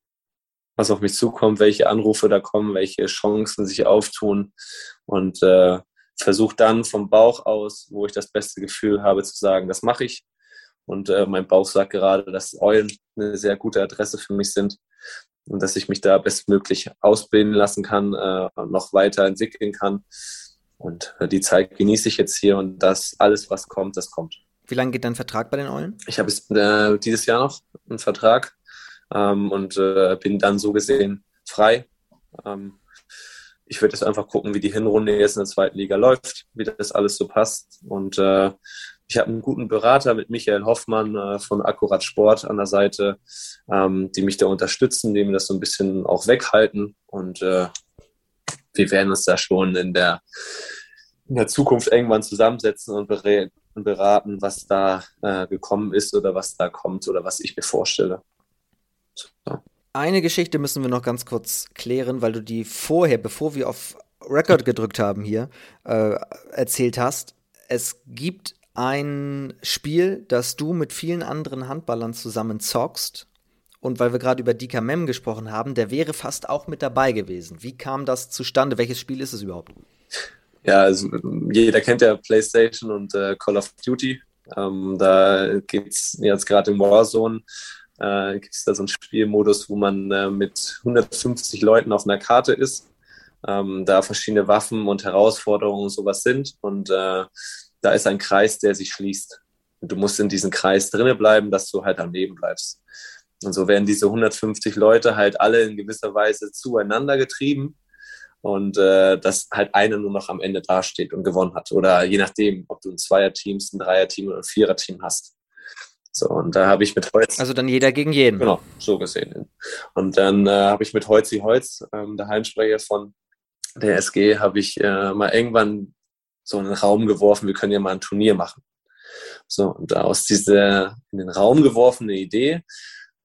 was auf mich zukommt, welche Anrufe da kommen, welche Chancen sich auftun und äh, versuche dann vom Bauch aus, wo ich das beste Gefühl habe, zu sagen, das mache ich. Und äh, mein Bauch sagt gerade, dass Eulen eine sehr gute Adresse für mich sind und dass ich mich da bestmöglich ausbilden lassen kann, äh, noch weiter entwickeln kann. Und äh, die Zeit genieße ich jetzt hier und das alles, was kommt, das kommt. Wie lange geht dein Vertrag bei den Eulen? Ich habe äh, dieses Jahr noch einen Vertrag ähm, und äh, bin dann so gesehen frei. Ähm, ich würde jetzt einfach gucken, wie die Hinrunde jetzt in der zweiten Liga läuft, wie das alles so passt. Und äh, ich habe einen guten Berater mit Michael Hoffmann äh, von Akkurat Sport an der Seite, ähm, die mich da unterstützen, die mir das so ein bisschen auch weghalten. Und äh, wir werden uns da schon in der, in der Zukunft irgendwann zusammensetzen und, beraten, was da äh, gekommen ist oder was da kommt oder was ich mir vorstelle. So. Eine Geschichte müssen wir noch ganz kurz klären, weil du die vorher, bevor wir auf Record gedrückt haben hier, äh, erzählt hast. Es gibt ein Spiel, das du mit vielen anderen Handballern zusammen zockst. Und weil wir gerade über Dika Mem gesprochen haben, der wäre fast auch mit dabei gewesen. Wie kam das zustande? Welches Spiel ist es überhaupt? Ja, also jeder kennt ja PlayStation und äh, Call of Duty. Ähm, da geht es jetzt gerade im Warzone. Äh, gibt es da so einen Spielmodus, wo man äh, mit 150 Leuten auf einer Karte ist. Ähm, da verschiedene Waffen und Herausforderungen und sowas sind. Und äh, da ist ein Kreis, der sich schließt. Und du musst in diesem Kreis drinnen bleiben, dass du halt am Leben bleibst. Und so werden diese 150 Leute halt alle in gewisser Weise zueinander getrieben und äh, dass halt einer nur noch am Ende dasteht und gewonnen hat. Oder je nachdem, ob du ein Zweier-Team, ein Dreier-Team oder ein Vierer-Team hast. So, und da habe ich mit Holz. Also dann jeder gegen jeden. Genau, so gesehen. Und dann äh, habe ich mit Holzi Holz, ähm, der Heimsprecher von der SG, habe ich äh, mal irgendwann so in den Raum geworfen, wir können ja mal ein Turnier machen. So, und aus dieser in den Raum geworfene Idee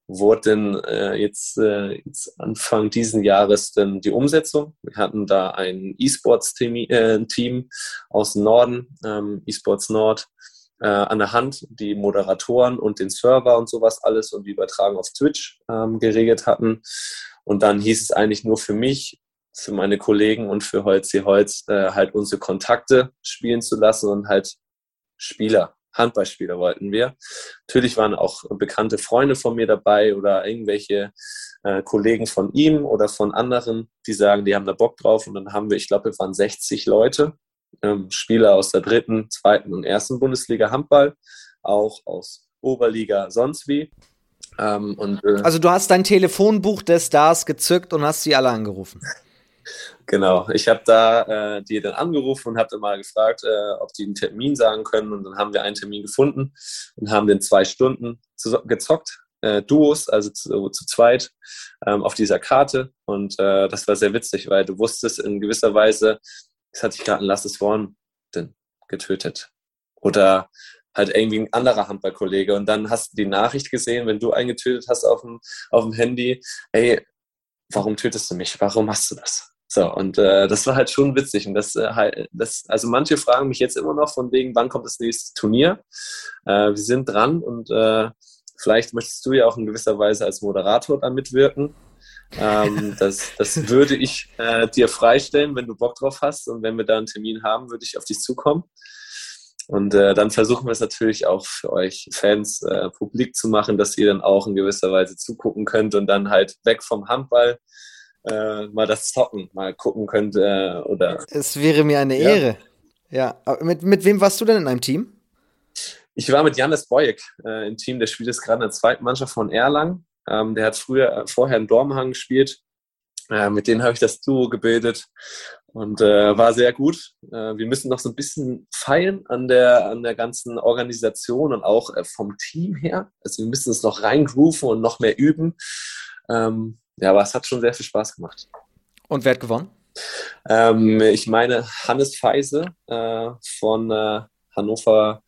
wurde dann äh, jetzt, äh, jetzt Anfang diesen Jahres dann die Umsetzung. Wir hatten da ein E-Sports-Team äh, Team aus dem Norden, ähm, E-Sports Nord, äh, an der Hand, die Moderatoren und den Server und sowas alles und die Übertragung auf Twitch ähm, geregelt hatten. Und dann hieß es eigentlich nur für mich, für meine Kollegen und für Holz Holz äh, halt unsere Kontakte spielen zu lassen und halt Spieler, Handballspieler wollten wir. Natürlich waren auch bekannte Freunde von mir dabei oder irgendwelche äh, Kollegen von ihm oder von anderen, die sagen, die haben da Bock drauf. Und dann haben wir, ich glaube, wir waren 60 Leute, Spieler aus der dritten, zweiten und ersten Bundesliga Handball, auch aus Oberliga sonst wie. Ähm, und, äh, also du hast dein Telefonbuch des Stars gezückt und hast sie alle angerufen. Genau, ich habe da äh, die dann angerufen und habe dann mal gefragt, äh, ob die einen Termin sagen können. Und dann haben wir einen Termin gefunden und haben den zwei Stunden gezockt, äh, Duos, also zu, zu zweit, ähm, auf dieser Karte. Und äh, das war sehr witzig, weil du wusstest in gewisser Weise, es hat sich gerade ein Lasses Worn getötet. Oder halt irgendwie ein anderer Handballkollege. Und dann hast du die Nachricht gesehen, wenn du einen getötet hast auf dem, auf dem Handy, ey, warum tötest du mich? Warum machst du das? So, und äh, das war halt schon witzig. Und das, äh, das, also manche fragen mich jetzt immer noch von wegen, wann kommt das nächste Turnier? Äh, wir sind dran und äh, vielleicht möchtest du ja auch in gewisser Weise als Moderator da mitwirken. Ähm, das, das würde ich äh, dir freistellen, wenn du Bock drauf hast. Und wenn wir da einen Termin haben, würde ich auf dich zukommen. Und äh, dann versuchen wir es natürlich auch für euch Fans äh, publik zu machen, dass ihr dann auch in gewisser Weise zugucken könnt und dann halt weg vom Handball äh, mal das Zocken mal gucken könnt. Äh, oder es wäre mir eine ja. Ehre. Ja, mit, mit wem warst du denn in einem Team? Ich war mit Janis Bojek äh, im Team, der spielt jetzt gerade in der zweiten Mannschaft von Erlangen. Ähm, der hat früher äh, vorher in Dormhang gespielt. Äh, mit denen habe ich das Duo gebildet und äh, war sehr gut. Äh, wir müssen noch so ein bisschen feilen an der, an der ganzen Organisation und auch äh, vom Team her. Also wir müssen es noch reingrooven und noch mehr üben. Ähm, ja, aber es hat schon sehr viel Spaß gemacht. Und wer hat gewonnen? Ähm, ich meine, Hannes Feise äh, von äh, Hannover,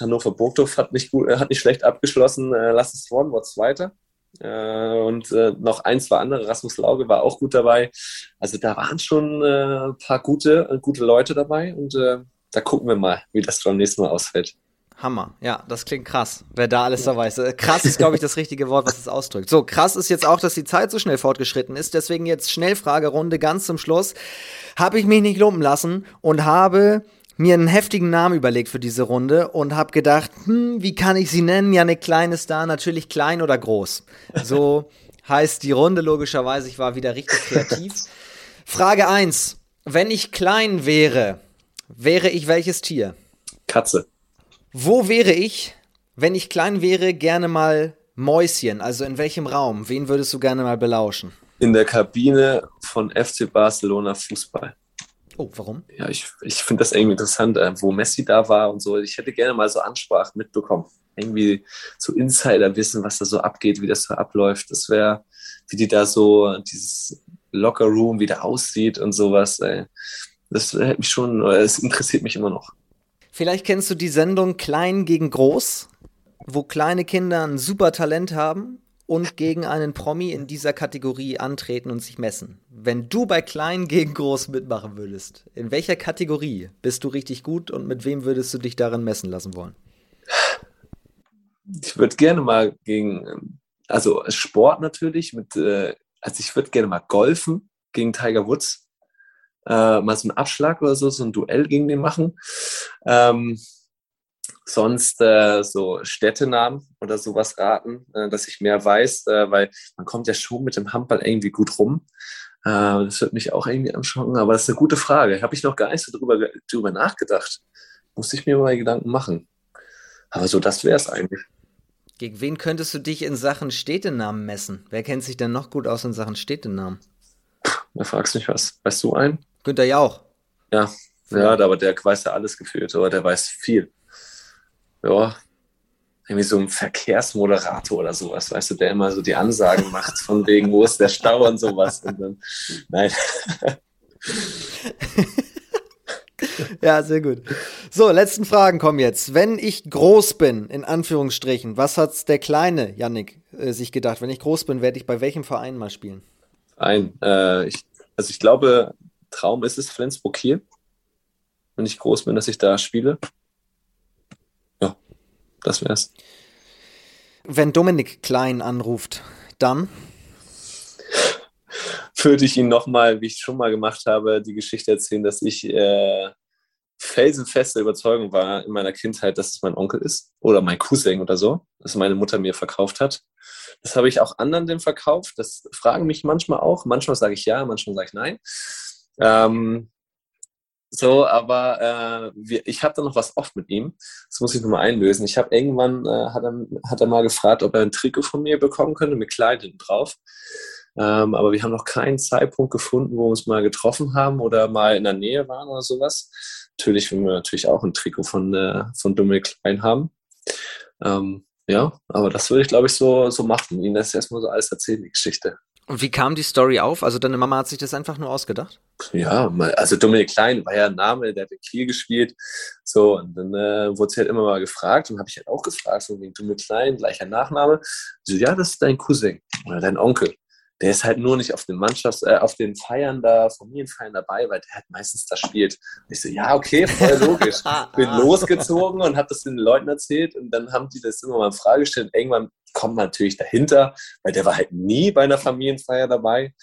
Hannover Burgdorf hat nicht, gut, hat nicht schlecht abgeschlossen. Äh, Lass es Worden war Zweiter. Äh, und äh, noch ein, zwei andere. Rasmus Lauge war auch gut dabei. Also da waren schon äh, ein paar gute, gute Leute dabei und da gucken wir mal, wie das beim nächsten Mal ausfällt. Hammer. Ja, das klingt krass, wer da alles dabei ist. Krass ist, glaube ich, das richtige Wort, was es ausdrückt. So, krass ist jetzt auch, dass die Zeit so schnell fortgeschritten ist. Deswegen jetzt Schnellfragerunde ganz zum Schluss. Habe ich mich nicht lumpen lassen und habe mir einen heftigen Namen überlegt für diese Runde und habe gedacht, hm, wie kann ich sie nennen? Ja, eine kleine Star, natürlich klein oder groß. So [LAUGHS] heißt die Runde logischerweise. Ich war wieder richtig kreativ. [LAUGHS] Frage 1. Wenn ich klein wäre, wäre ich welches Tier? Katze. Wo wäre ich, wenn ich klein wäre, gerne mal Mäuschen? Also in welchem Raum? Wen würdest du gerne mal belauschen? In der Kabine von FC Barcelona Fußball. Oh, warum? Ja, ich, ich finde das irgendwie interessant, äh, wo Messi da war und so. Ich hätte gerne mal so Ansprachen mitbekommen. Irgendwie so Insider wissen, was da so abgeht, wie das so abläuft. Das wäre, wie die da so, dieses Locker Room wieder aussieht und sowas. Ey. Das hätte mich schon, es interessiert mich immer noch. Vielleicht kennst du die Sendung Klein gegen Groß, wo kleine Kinder ein super Talent haben und gegen einen Promi in dieser Kategorie antreten und sich messen. Wenn du bei Klein gegen Groß mitmachen würdest, in welcher Kategorie bist du richtig gut und mit wem würdest du dich darin messen lassen wollen? Ich würde gerne mal gegen, also Sport natürlich, mit, äh, also ich würde gerne mal golfen gegen Tiger Woods. Äh, mal so einen Abschlag oder so, so ein Duell gegen den machen. Ähm, sonst äh, so Städtenamen oder sowas raten, äh, dass ich mehr weiß, äh, weil man kommt ja schon mit dem Handball irgendwie gut rum. Äh, das wird mich auch irgendwie anschauen, aber das ist eine gute Frage. Habe ich noch gar nicht so drüber, drüber nachgedacht. Muss ich mir mal Gedanken machen. Aber so, das wäre es eigentlich. Gegen wen könntest du dich in Sachen Städtenamen messen? Wer kennt sich denn noch gut aus in Sachen Städtenamen? Da fragst du mich was. Weißt du einen? Günther Jauch. Ja, ja, aber der weiß ja alles gefühlt, oder der weiß viel ja, irgendwie so ein Verkehrsmoderator oder sowas, weißt du, der immer so die Ansagen [LAUGHS] macht, von wegen, wo ist der Stau und sowas. Und dann, nein. [LAUGHS] ja, sehr gut. So, letzten Fragen kommen jetzt. Wenn ich groß bin, in Anführungsstrichen, was hat der kleine Yannick äh, sich gedacht? Wenn ich groß bin, werde ich bei welchem Verein mal spielen? Ein, äh, ich, also ich glaube, Traum ist es Flensburg Kiel. Wenn ich groß bin, dass ich da spiele. Das wär's. Wenn Dominik Klein anruft, dann? Würde ich ihn nochmal, wie ich schon mal gemacht habe, die Geschichte erzählen, dass ich äh, felsenfeste Überzeugung war in meiner Kindheit, dass es mein Onkel ist oder mein Cousin oder so, dass meine Mutter mir verkauft hat. Das habe ich auch anderen dem verkauft. Das fragen mich manchmal auch. Manchmal sage ich ja, manchmal sage ich nein. Ähm, so, aber äh, wir, ich habe da noch was oft mit ihm. Das muss ich nochmal einlösen. Ich habe irgendwann, äh, hat, er, hat er mal gefragt, ob er ein Trikot von mir bekommen könnte mit Kleidung drauf. Ähm, aber wir haben noch keinen Zeitpunkt gefunden, wo wir uns mal getroffen haben oder mal in der Nähe waren oder sowas. Natürlich, wenn wir natürlich auch ein Trikot von, äh, von Dummel Klein haben. Ähm, ja, aber das würde ich, glaube ich, so, so machen. Ihnen das erstmal so alles erzählen, die Geschichte. Und wie kam die Story auf? Also deine Mama hat sich das einfach nur ausgedacht? Ja, also Dominik Klein war ja ein Name, der hat in Kiel gespielt. So, und dann äh, wurde sie halt immer mal gefragt und habe ich halt auch gefragt, so wegen Dominik Klein, gleicher Nachname. So, ja, das ist dein Cousin oder dein Onkel. Der ist halt nur nicht auf den Mannschafts-, äh, auf den Feiern da, Familienfeiern dabei, weil der halt meistens da spielt. Und ich so, ja, okay, voll logisch. [LAUGHS] Bin losgezogen und habe das den Leuten erzählt und dann haben die das immer mal in Frage gestellt. Irgendwann kommt man natürlich dahinter, weil der war halt nie bei einer Familienfeier dabei.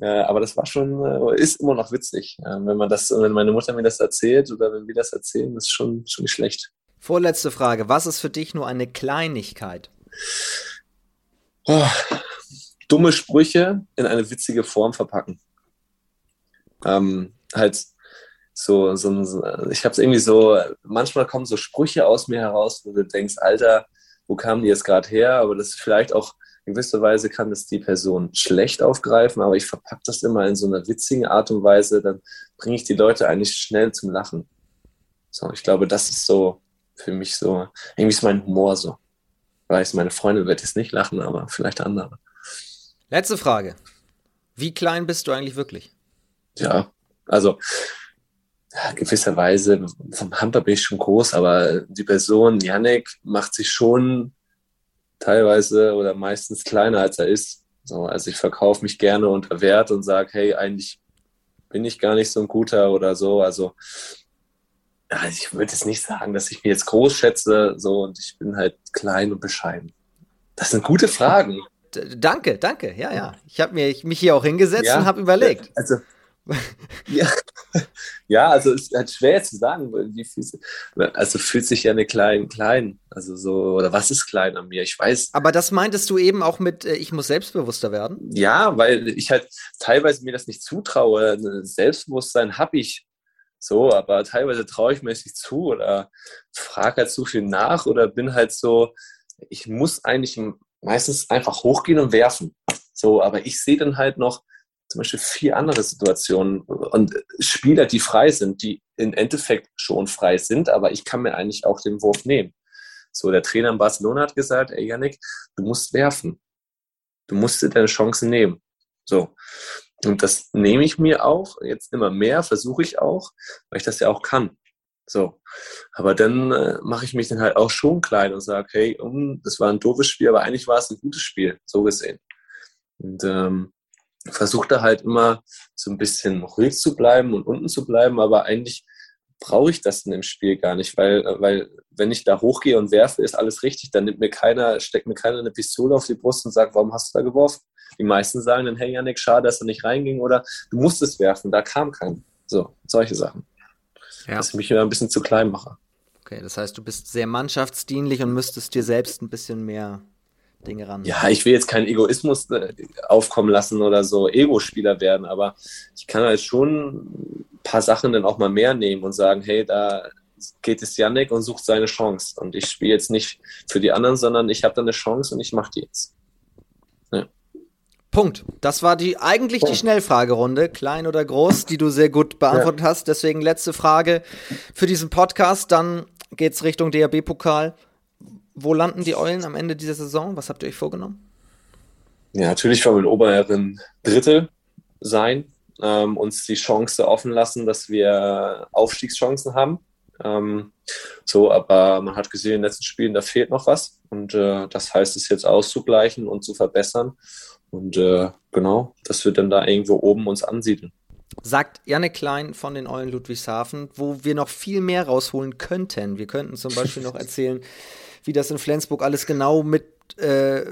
Äh, aber das war schon, äh, ist immer noch witzig. Äh, wenn man das, wenn meine Mutter mir das erzählt oder wenn wir das erzählen, ist schon, schon nicht schlecht. Vorletzte Frage. Was ist für dich nur eine Kleinigkeit? Oh, dumme Sprüche in eine witzige Form verpacken. Ähm, halt so, so, so ich habe es irgendwie so, manchmal kommen so Sprüche aus mir heraus, wo du denkst, Alter, wo kamen die jetzt gerade her? Aber das ist vielleicht auch in gewisser Weise kann das die Person schlecht aufgreifen, aber ich verpacke das immer in so einer witzigen Art und Weise, dann bringe ich die Leute eigentlich schnell zum Lachen. So, ich glaube, das ist so für mich so, irgendwie ist mein Humor so. Weiß, meine Freunde wird jetzt nicht lachen, aber vielleicht andere. Letzte Frage. Wie klein bist du eigentlich wirklich? Ja, also gewisserweise vom Handball bin ich schon groß, aber die Person Yannick macht sich schon teilweise oder meistens kleiner als er ist. So, also ich verkaufe mich gerne unter Wert und sage, hey, eigentlich bin ich gar nicht so ein guter oder so. Also ja, ich würde jetzt nicht sagen, dass ich mich jetzt groß schätze, so und ich bin halt klein und bescheiden. Das sind gute Fragen. Danke, danke. Ja, ja. Ich habe mich hier auch hingesetzt ja, und habe überlegt. Also ja. [LAUGHS] ja, also es ist halt schwer zu sagen. Also fühlt sich ja eine klein, klein. Also so, oder was ist klein an mir? Ich weiß. Aber das meintest du eben auch mit, äh, ich muss selbstbewusster werden? Ja, weil ich halt teilweise mir das nicht zutraue. Selbstbewusstsein habe ich so, aber teilweise traue ich mir es nicht zu oder frage halt zu viel nach oder bin halt so, ich muss eigentlich meistens einfach hochgehen und werfen. So, aber ich sehe dann halt noch, zum Beispiel vier andere Situationen und Spieler, die frei sind, die im Endeffekt schon frei sind, aber ich kann mir eigentlich auch den Wurf nehmen. So, der Trainer in Barcelona hat gesagt, ey Yannick, du musst werfen. Du musst dir deine Chancen nehmen. So. Und das nehme ich mir auch, jetzt immer mehr, versuche ich auch, weil ich das ja auch kann. So. Aber dann äh, mache ich mich dann halt auch schon klein und sage, hey, um, das war ein doofes Spiel, aber eigentlich war es ein gutes Spiel, so gesehen. Und ähm, versuche da halt immer so ein bisschen ruhig zu bleiben und unten zu bleiben, aber eigentlich brauche ich das in dem Spiel gar nicht, weil, weil wenn ich da hochgehe und werfe, ist alles richtig, dann nimmt mir keiner, steckt mir keiner eine Pistole auf die Brust und sagt, warum hast du da geworfen? Die meisten sagen dann, hey Janik, schade, dass er nicht reinging oder du musstest werfen, da kam kein. So, solche Sachen. Ja. Dass ich mich wieder ein bisschen zu klein mache. Okay, das heißt, du bist sehr mannschaftsdienlich und müsstest dir selbst ein bisschen mehr Dinge ran. Ja, ich will jetzt keinen Egoismus äh, aufkommen lassen oder so Ego-Spieler werden, aber ich kann halt schon ein paar Sachen dann auch mal mehr nehmen und sagen, hey, da geht es Yannick und sucht seine Chance. Und ich spiele jetzt nicht für die anderen, sondern ich habe da eine Chance und ich mache die jetzt. Punkt. Das war die eigentlich Punkt. die Schnellfragerunde, klein oder groß, die du sehr gut beantwortet ja. hast. Deswegen letzte Frage für diesen Podcast. Dann geht's Richtung DAB-Pokal. Wo landen die Eulen am Ende dieser Saison? Was habt ihr euch vorgenommen? Ja, natürlich wollen wir in oberen Drittel sein, ähm, uns die Chance offen lassen, dass wir Aufstiegschancen haben. Ähm, so, aber man hat gesehen in den letzten Spielen, da fehlt noch was. Und äh, das heißt es jetzt auszugleichen und zu verbessern. Und äh, genau, dass wir dann da irgendwo oben uns ansiedeln. Sagt Janne Klein von den Eulen Ludwigshafen, wo wir noch viel mehr rausholen könnten. Wir könnten zum Beispiel noch [LAUGHS] erzählen, wie das in Flensburg alles genau mit äh,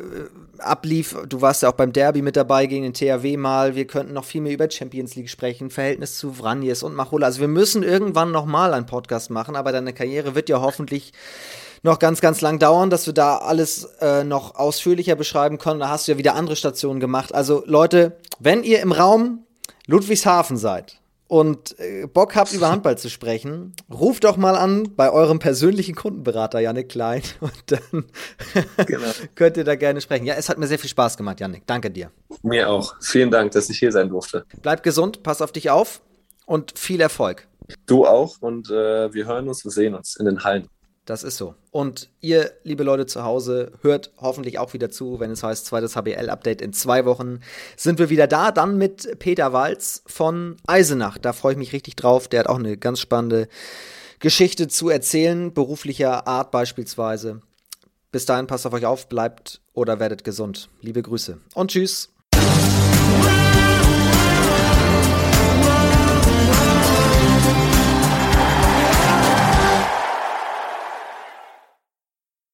ablief. Du warst ja auch beim Derby mit dabei gegen den THW mal. Wir könnten noch viel mehr über Champions League sprechen, Verhältnis zu Vranjes und Machola. Also wir müssen irgendwann noch mal einen Podcast machen, aber deine Karriere wird ja hoffentlich noch ganz, ganz lang dauern, dass wir da alles äh, noch ausführlicher beschreiben können. Da hast du ja wieder andere Stationen gemacht. Also Leute, wenn ihr im Raum Ludwigshafen seid, und äh, Bock habt, über Handball zu sprechen, ruft doch mal an bei eurem persönlichen Kundenberater, Janik Klein, [LAUGHS] und dann genau. [LAUGHS] könnt ihr da gerne sprechen. Ja, es hat mir sehr viel Spaß gemacht, Janik. Danke dir. Mir auch. Vielen Dank, dass ich hier sein durfte. Bleib gesund, pass auf dich auf und viel Erfolg. Du auch und äh, wir hören uns und sehen uns in den Hallen. Das ist so. Und ihr, liebe Leute zu Hause, hört hoffentlich auch wieder zu, wenn es heißt, zweites HBL-Update in zwei Wochen sind wir wieder da. Dann mit Peter Walz von Eisenach. Da freue ich mich richtig drauf. Der hat auch eine ganz spannende Geschichte zu erzählen, beruflicher Art beispielsweise. Bis dahin passt auf euch auf, bleibt oder werdet gesund. Liebe Grüße und tschüss.